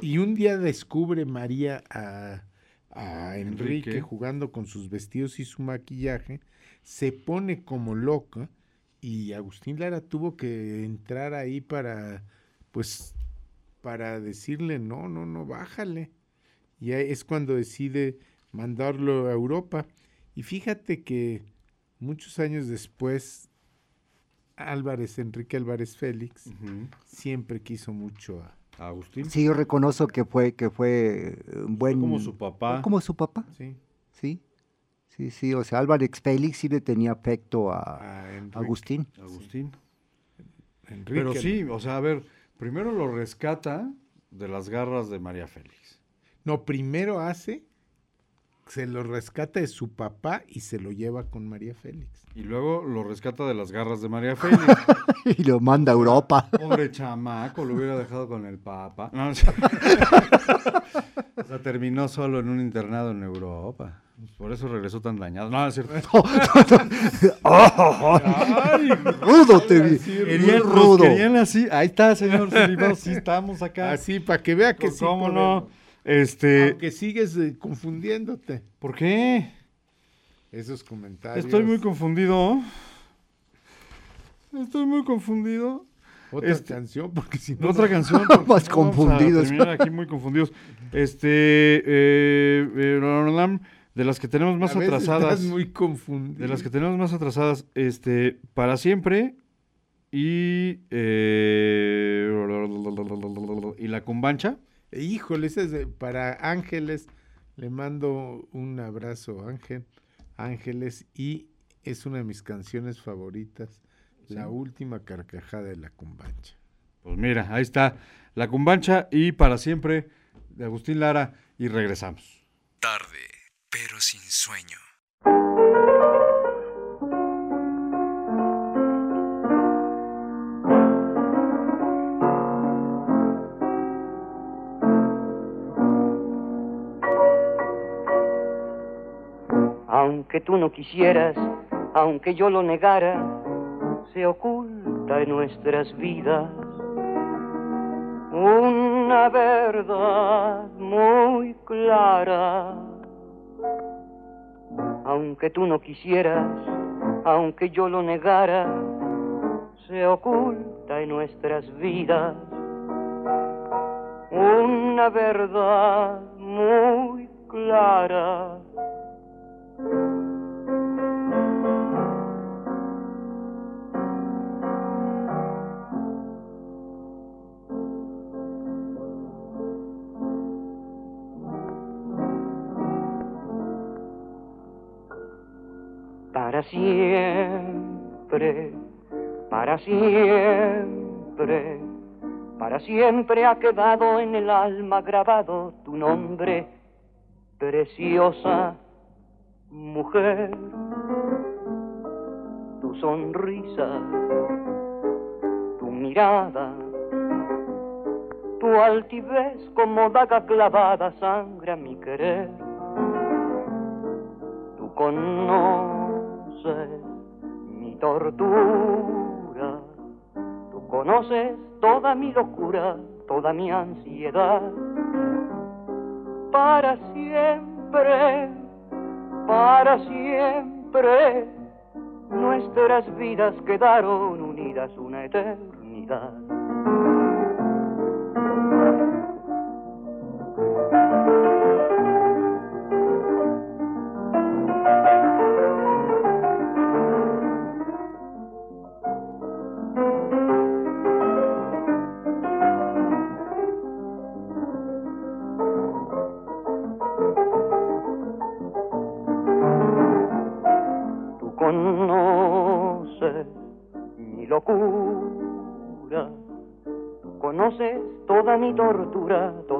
Y un día descubre María a, a Enrique, Enrique. jugando con sus vestidos y su maquillaje, se pone como loca y Agustín Lara tuvo que entrar ahí para, pues, para decirle, no, no, no, bájale. Y es cuando decide mandarlo a Europa. Y fíjate que muchos años después, Álvarez, Enrique Álvarez Félix, siempre quiso mucho a A Agustín. Sí, yo reconozco que fue que fue eh, un buen como su papá. fue como su papá. Sí. Sí. Sí, sí, o sea, Álvarez Félix sí le tenía afecto a. Agustín. Agustín. Enrique, Pero sí, o sea, a ver, primero lo rescata de las garras de María Félix. No, primero hace, se lo rescata de su papá y se lo lleva con María Félix. Y luego lo rescata de las garras de María Félix. y lo manda a Europa. Pobre chamaco, lo hubiera dejado con el papa. No, no o sea, terminó solo en un internado en Europa. Por eso regresó tan dañado. No, no es cierto. Ay, rudo te vi. Querían, nos rudo. querían así. Ahí está, señor Filipao, sí estamos acá. Así, para que vea que sí. ¿Cómo no? Este, Aunque sigues eh, confundiéndote. ¿por qué? Esos comentarios. Estoy muy confundido. Estoy muy confundido. Otra Este- canción, porque si no. Otra no- canción. Más vamos a confundidos. terminar aquí muy confundidos. Este. eh, eh, de las que tenemos más A veces atrasadas. estás muy confundido. De las que tenemos más atrasadas, este, para siempre y eh, y la cumbancha. Híjole, ese es de- para Ángeles. Le mando un abrazo, Ángel. Ángeles. Y es una de mis canciones favoritas. La última carcajada de la cumbancha. Pues mira, ahí está la cumbancha y para siempre de Agustín Lara y regresamos. Tarde, pero sin sueño. Aunque tú no quisieras, aunque yo lo negara, se oculta en nuestras vidas una verdad muy clara. Aunque tú no quisieras, aunque yo lo negara, se oculta en nuestras vidas una verdad muy clara. Siempre, para siempre, para siempre ha quedado en el alma grabado tu nombre, preciosa mujer, tu sonrisa, tu mirada, tu altivez como daga clavada sangra mi querer. Tú mi tortura, tú conoces toda mi locura, toda mi ansiedad. Para siempre, para siempre, nuestras vidas quedaron unidas una eternidad.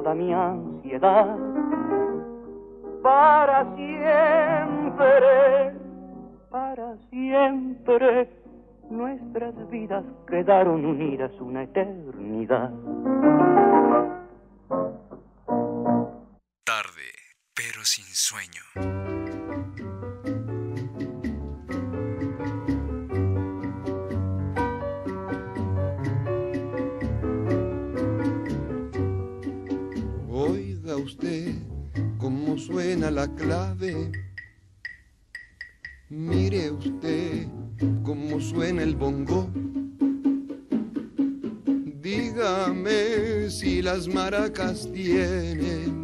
Toda mi ansiedad. Para siempre, para siempre, nuestras vidas quedaron unidas una eternidad. Tarde, pero sin sueño. Maracas tienen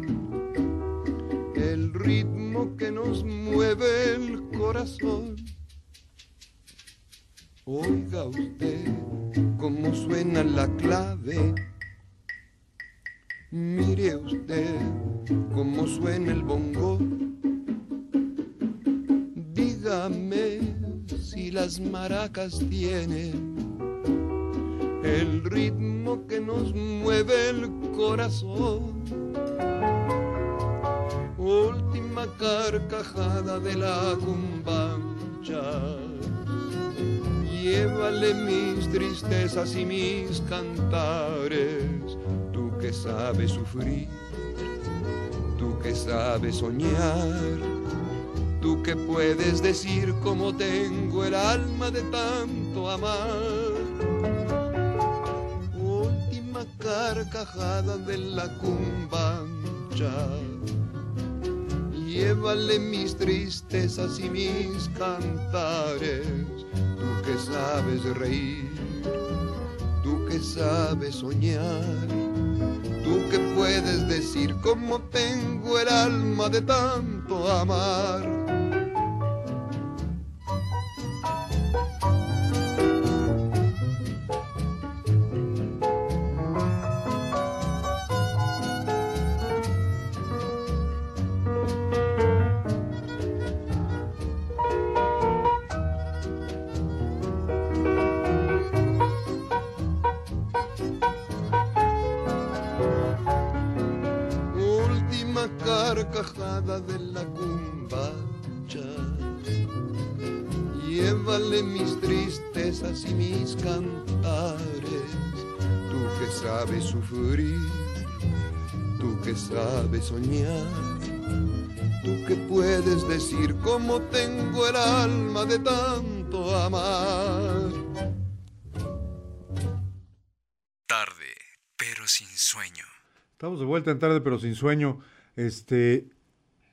tristezas y mis cantares tú que sabes sufrir, tú que sabes soñar, tú que puedes decir cómo tengo el alma de tanto amar. Última carcajada de la cumbancha. Llévale mis tristezas y mis cantares, tú que sabes reír, que soñar, tú que puedes decir cómo tengo el alma de tanto amar. Y mis cantares. Tú que sabes sufrir, tú que sabes soñar, tú que puedes decir cómo tengo el alma de tanto amar. Tarde, pero sin sueño. Estamos de vuelta en tarde, pero sin sueño. Este,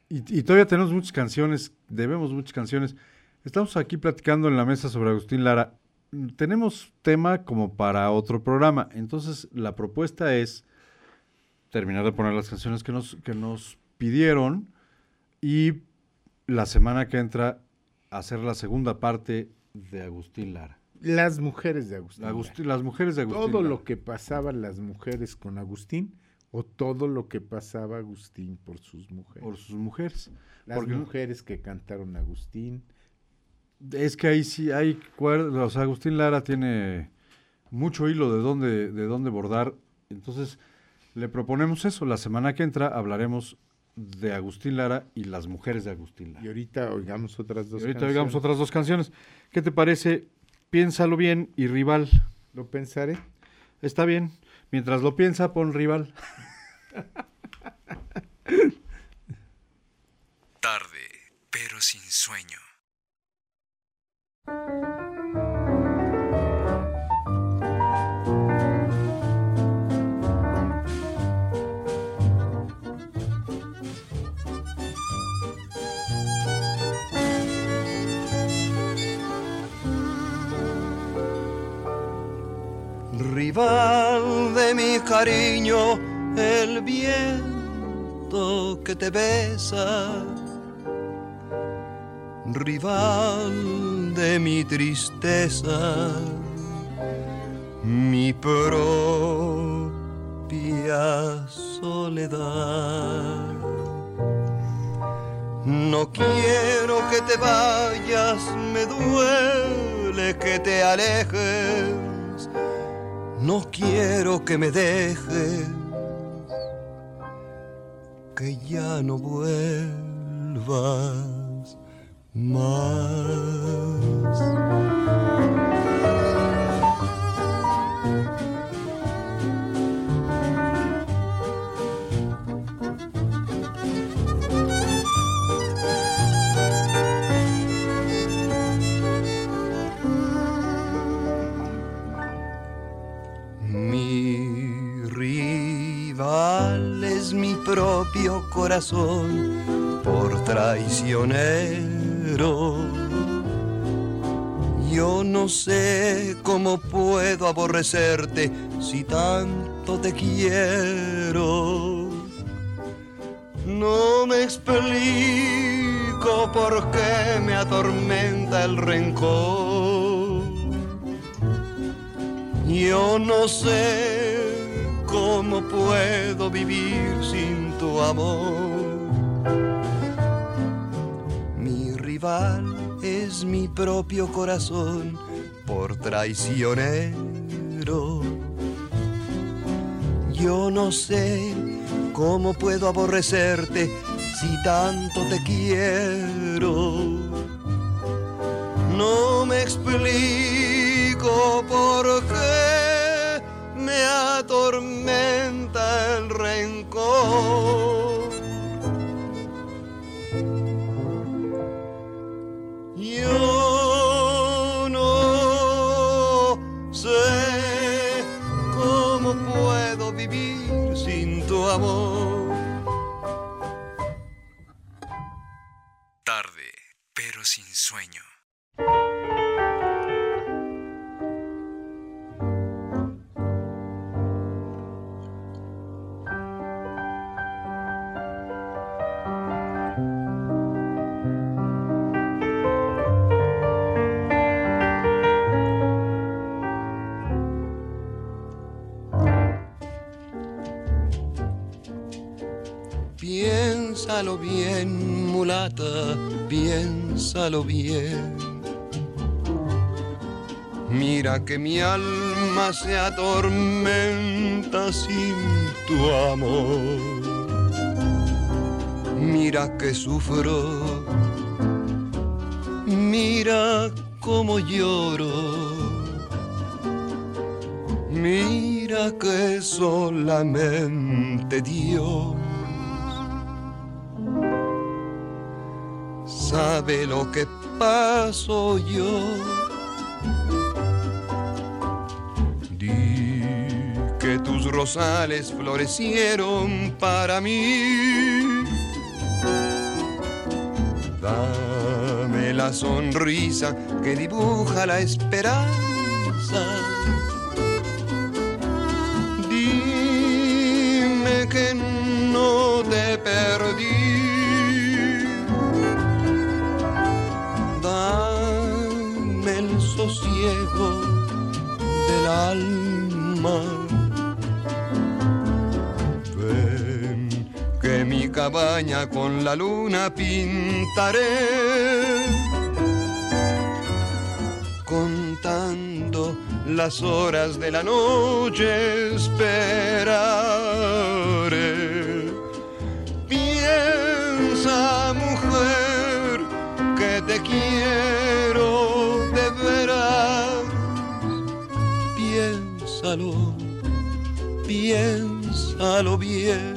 y, y todavía tenemos muchas canciones, debemos muchas canciones. Estamos aquí platicando en la mesa sobre Agustín Lara. Tenemos tema como para otro programa. Entonces, la propuesta es terminar de poner las canciones que nos, que nos pidieron y la semana que entra hacer la segunda parte de Agustín Lara. Las mujeres de Agustín. Agustín- las mujeres de Agustín Todo Lara. lo que pasaban las mujeres con Agustín o todo lo que pasaba Agustín por sus mujeres. Por sus mujeres. Las Porque- mujeres que cantaron Agustín. Es que ahí sí hay cuerdas, o sea, Agustín Lara tiene mucho hilo de dónde, de dónde bordar. Entonces, le proponemos eso. La semana que entra hablaremos de Agustín Lara y las mujeres de Agustín Lara. Y ahorita oigamos otras dos Y ahorita canciones. oigamos otras dos canciones. ¿Qué te parece? Piénsalo bien y rival. Lo pensaré. Está bien. Mientras lo piensa, pon rival. Tarde, pero sin sueño. Rival de mi cariño, el viento que te besa. Rival de mi tristeza, mi propia soledad. No quiero que te vayas, me duele que te alejes. No quiero que me dejes, que ya no vuelvas. Mi propio corazón por traicionero. Yo no sé cómo puedo aborrecerte si tanto te quiero. No me explico por qué me atormenta el rencor. Yo no sé cómo puedo vivir sin tu amor. Es mi propio corazón por traicionero. Yo no sé cómo puedo aborrecerte si tanto te quiero. No me explico por qué me atormenta el rencor. Yo no sé cómo puedo vivir sin tu amor. Tarde, pero sin sueño. Bien, mulata, piénsalo bien. Mira que mi alma se atormenta sin tu amor. Mira que sufro, mira cómo lloro. Mira que solamente Dios sabe lo que paso yo. Di que tus rosales florecieron para mí. Dame la sonrisa que dibuja la esperanza. Dime que no te perdí. que mi cabaña con la luna pintaré. Contando las horas de la noche esperaré. Piensa, mujer, que te quiero. Piénsalo, piénsalo bien.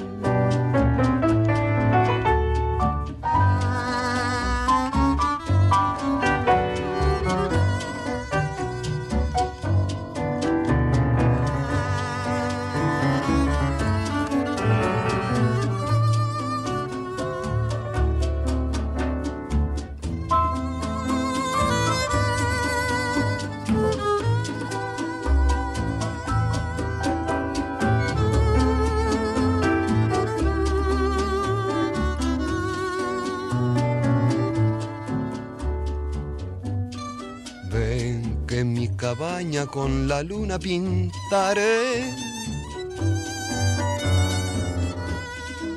Cabaña con la luna pintaré.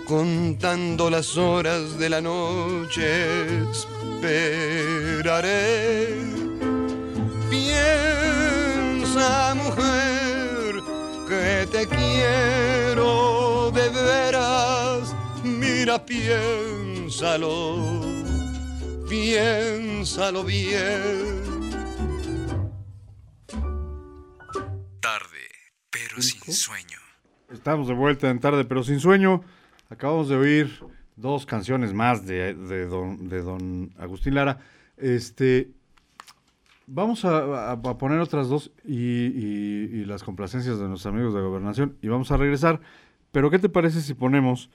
Contando las horas de la noche esperaré. Piensa, mujer, que te quiero de veras. Mira, piénsalo, piénsalo bien. Sin sueño. Estamos de vuelta en Tarde pero sin sueño. Acabamos de oír dos canciones más de, de don, de don Agustín Lara. Este, vamos a, a- a poner otras dos y, y- y las complacencias de nuestros amigos de Gobernación y vamos a regresar. Pero ¿qué te parece si ponemos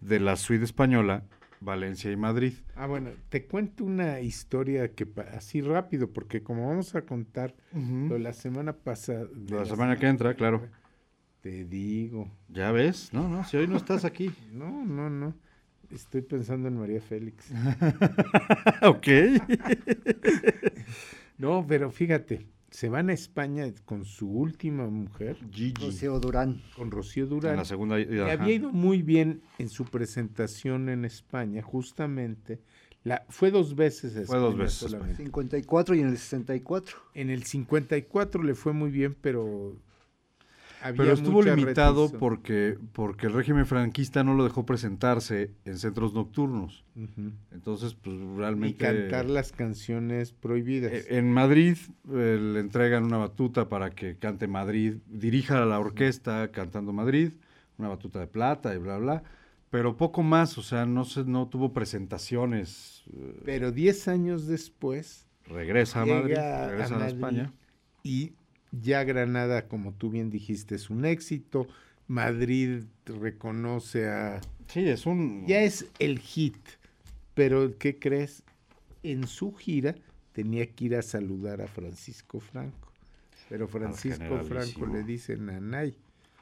de la suite española Valencia y Madrid? Ah, bueno, te cuento una historia que así rápido, porque como vamos a contar lo de la semana pasada. de La semana que entra, claro. Te digo. ¿Ya ves? No, no, si hoy no estás aquí. No, no, no. Estoy pensando en María Félix. ok. no, pero fíjate, se van a España con su última mujer. Rocío Durán. Con Rocío Durán. En la segunda, que ajá. había ido muy bien en su presentación en España, justamente. La, fue dos veces a Fue dos veces a solamente. 54 y en el 64. En el 54 le fue muy bien, pero había Pero estuvo limitado porque, porque el régimen franquista no lo dejó presentarse en centros nocturnos. Entonces, pues y realmente... cantar las canciones prohibidas. Eh, En Madrid eh, le entregan una batuta para que cante Madrid, dirija a la orquesta cantando Madrid, una batuta de plata y bla, bla. Pero poco más, o sea, no, se, no tuvo presentaciones. eh, Pero 10 años después regresa a Madrid, regresa a, Madrid España. Y ya Granada, como tú bien dijiste, es un éxito. Madrid reconoce a... Sí, es un... Ya es el hit. Pero, ¿qué crees? En su gira tenía que ir a saludar a Francisco Franco. Pero Francisco Franco le dice, Nanay,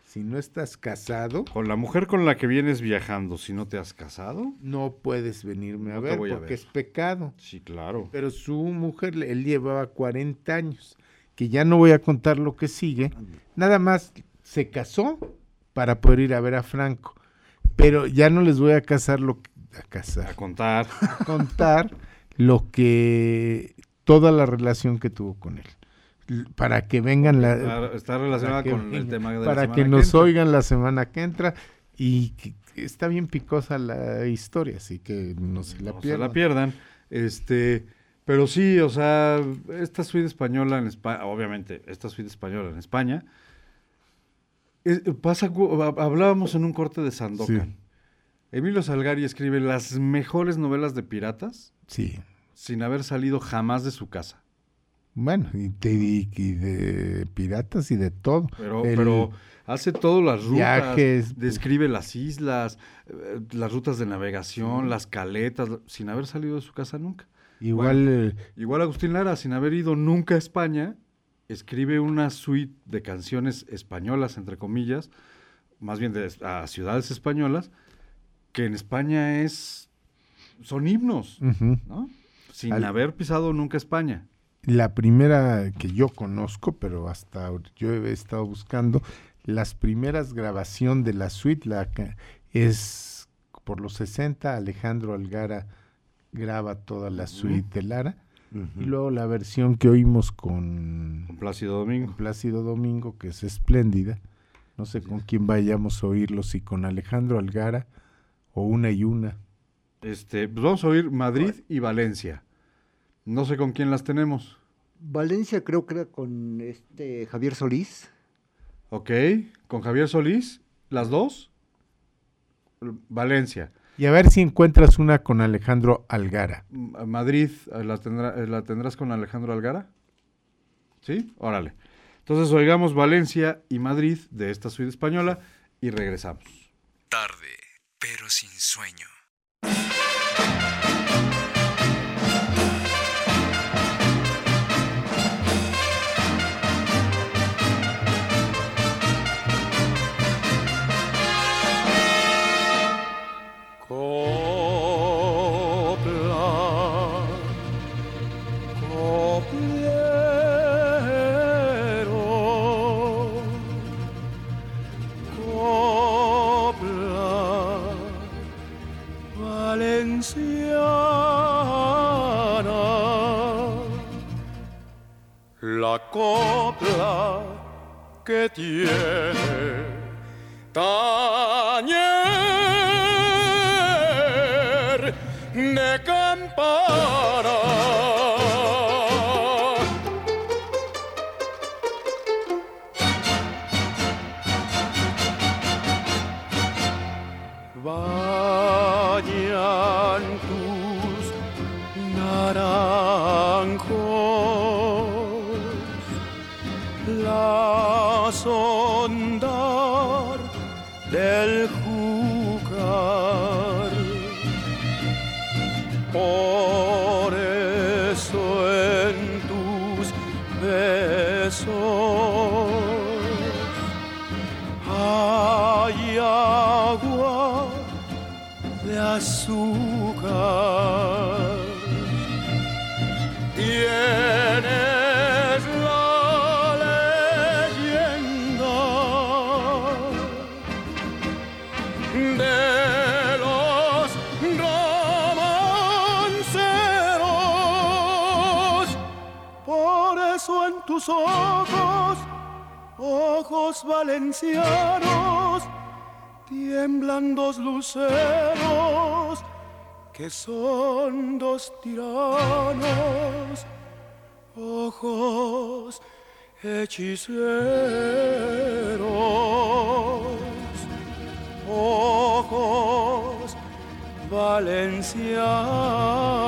si no estás casado, Con la mujer con la que vienes viajando, si no te has casado. no puedes venirme a No ver a porque ver. es pecado. Sí, claro. Pero su mujer, él llevaba 40 años, que ya no voy a contar lo que sigue, nada más se casó para poder ir a ver a Franco. Pero ya no les voy a casar lo que- a casar, A contar. a contar lo que toda la relación que tuvo con él. Para que vengan la Está- está relacionada con el tema de la para que nos oigan la semana que entra y que- está bien picosa la historia, así que no se la no se la pierdan. Este, pero sí, o sea, esta suite española en España, obviamente, esta suite española en España, es- pasa, hablábamos en un corte de Sandokan. Sí. Emilio Salgari escribe las mejores novelas de piratas Sí. sin haber salido jamás de su casa. Bueno, y, te- y- de piratas y de todo. Pero, El- pero hace todas las rutas, viajes, describe las islas, eh, las rutas de navegación, Sí. las caletas, sin haber salido de su casa nunca. Igual, Bueno, eh, igual Agustín Lara, sin haber ido nunca a España, escribe una suite de canciones españolas, entre comillas, más bien de, a ciudades españolas, que en España es son himnos. ¿no? Sin Al- haber pisado nunca España. la primera que yo conozco, pero hasta yo he estado buscando, las primeras grabación de la suite la, es por los 60, Alejandro Algara graba toda la suite de Lara. Y luego la versión que oímos con, Con Plácido Domingo. con Plácido Domingo, que es espléndida. No sé con quién vayamos a oírlo, si con Alejandro Algara o una y una. Este, pues vamos a oír Madrid y Valencia. No sé con quién las tenemos. Valencia creo que era con este Javier Solís. Ok, con Javier Solís, las dos. Valencia. Y a ver si encuentras una con Alejandro Algara. Madrid, eh, ¿la, tendrá- eh, ¿la tendrás con Alejandro Algara? ¿Sí? Órale. Entonces oigamos Valencia y Madrid de esta suite española y regresamos. Tarde, pero sin sueño. Copla que tiene tañer valencianos, tiemblan dos luceros que son dos tiranos, ojos hechiceros, ojos valencianos.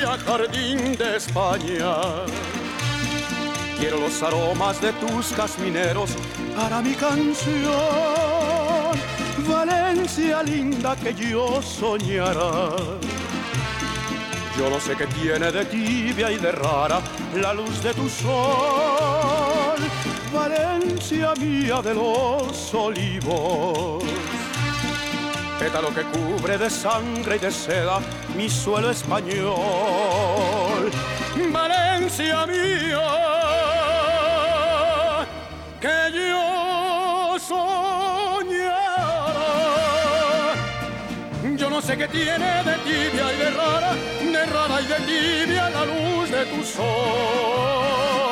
Jardín de España. Quiero los aromas de tus casmineros para mi canción. Valencia linda que yo soñara. Yo no sé qué tiene de tibia y de rara la luz de tu sol. Valencia mía de los olivos pétalo que cubre de sangre y de seda mi suelo español. Valencia mía, que yo soñara. Yo no sé qué tiene de tibia y de rara, de rara y de tibia la luz de tu sol.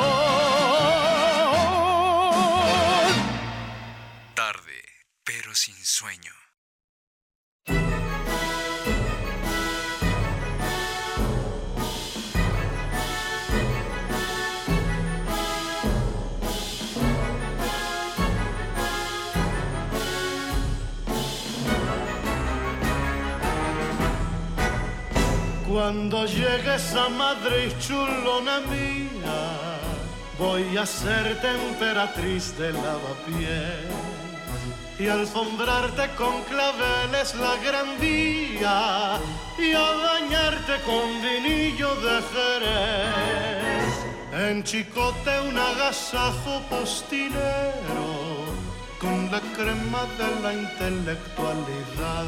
Cuando llegues a Madrid, chulona mía, voy a ser temperatriz de lavapiés y alfombrarte con claveles la gran vía y a bañarte con vinillo de Jerez. En Chicote un agasajo postinero con la crema de la intelectualidad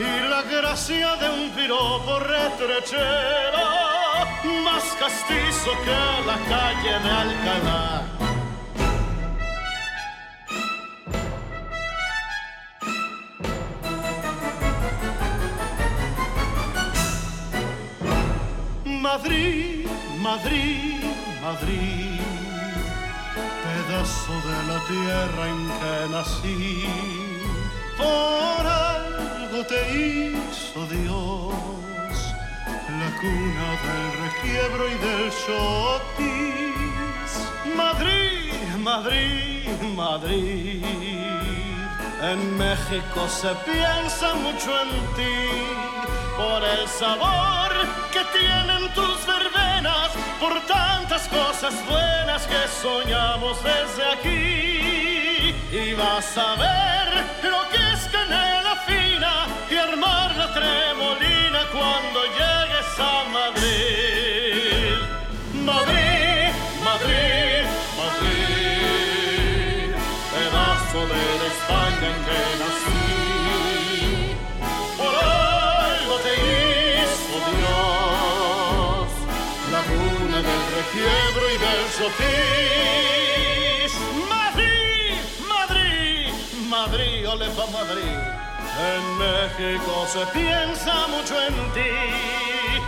y la gracia de un piropo retrechero más castizo que la calle de Alcalá. Madrid, Madrid, Madrid, pedazo de la tierra en que nací por algo te hizo Dios, la cuna del requiebro y del chotis. Madrid, Madrid, Madrid. En México se piensa mucho en ti por el sabor que tienen tus verbenas, por tantas cosas buenas que soñamos desde aquí. Y vas a ver lo que canela fina y armar la tremolina cuando llegues a Madrid. Madrid, Madrid, Madrid, pedazo de la España en que nací. Por algo te hizo Dios, la cuna del requiebro y del sotis. Ole Madrid. En México se piensa mucho en ti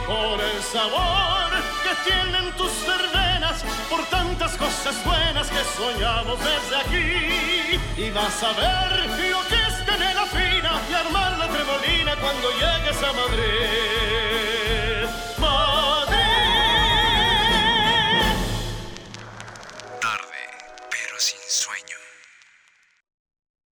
por el sabor que tienen tus verbenas, por tantas cosas buenas que soñamos desde aquí. Y vas a ver lo que es canela fina y armar la tremolina cuando llegues a Madrid.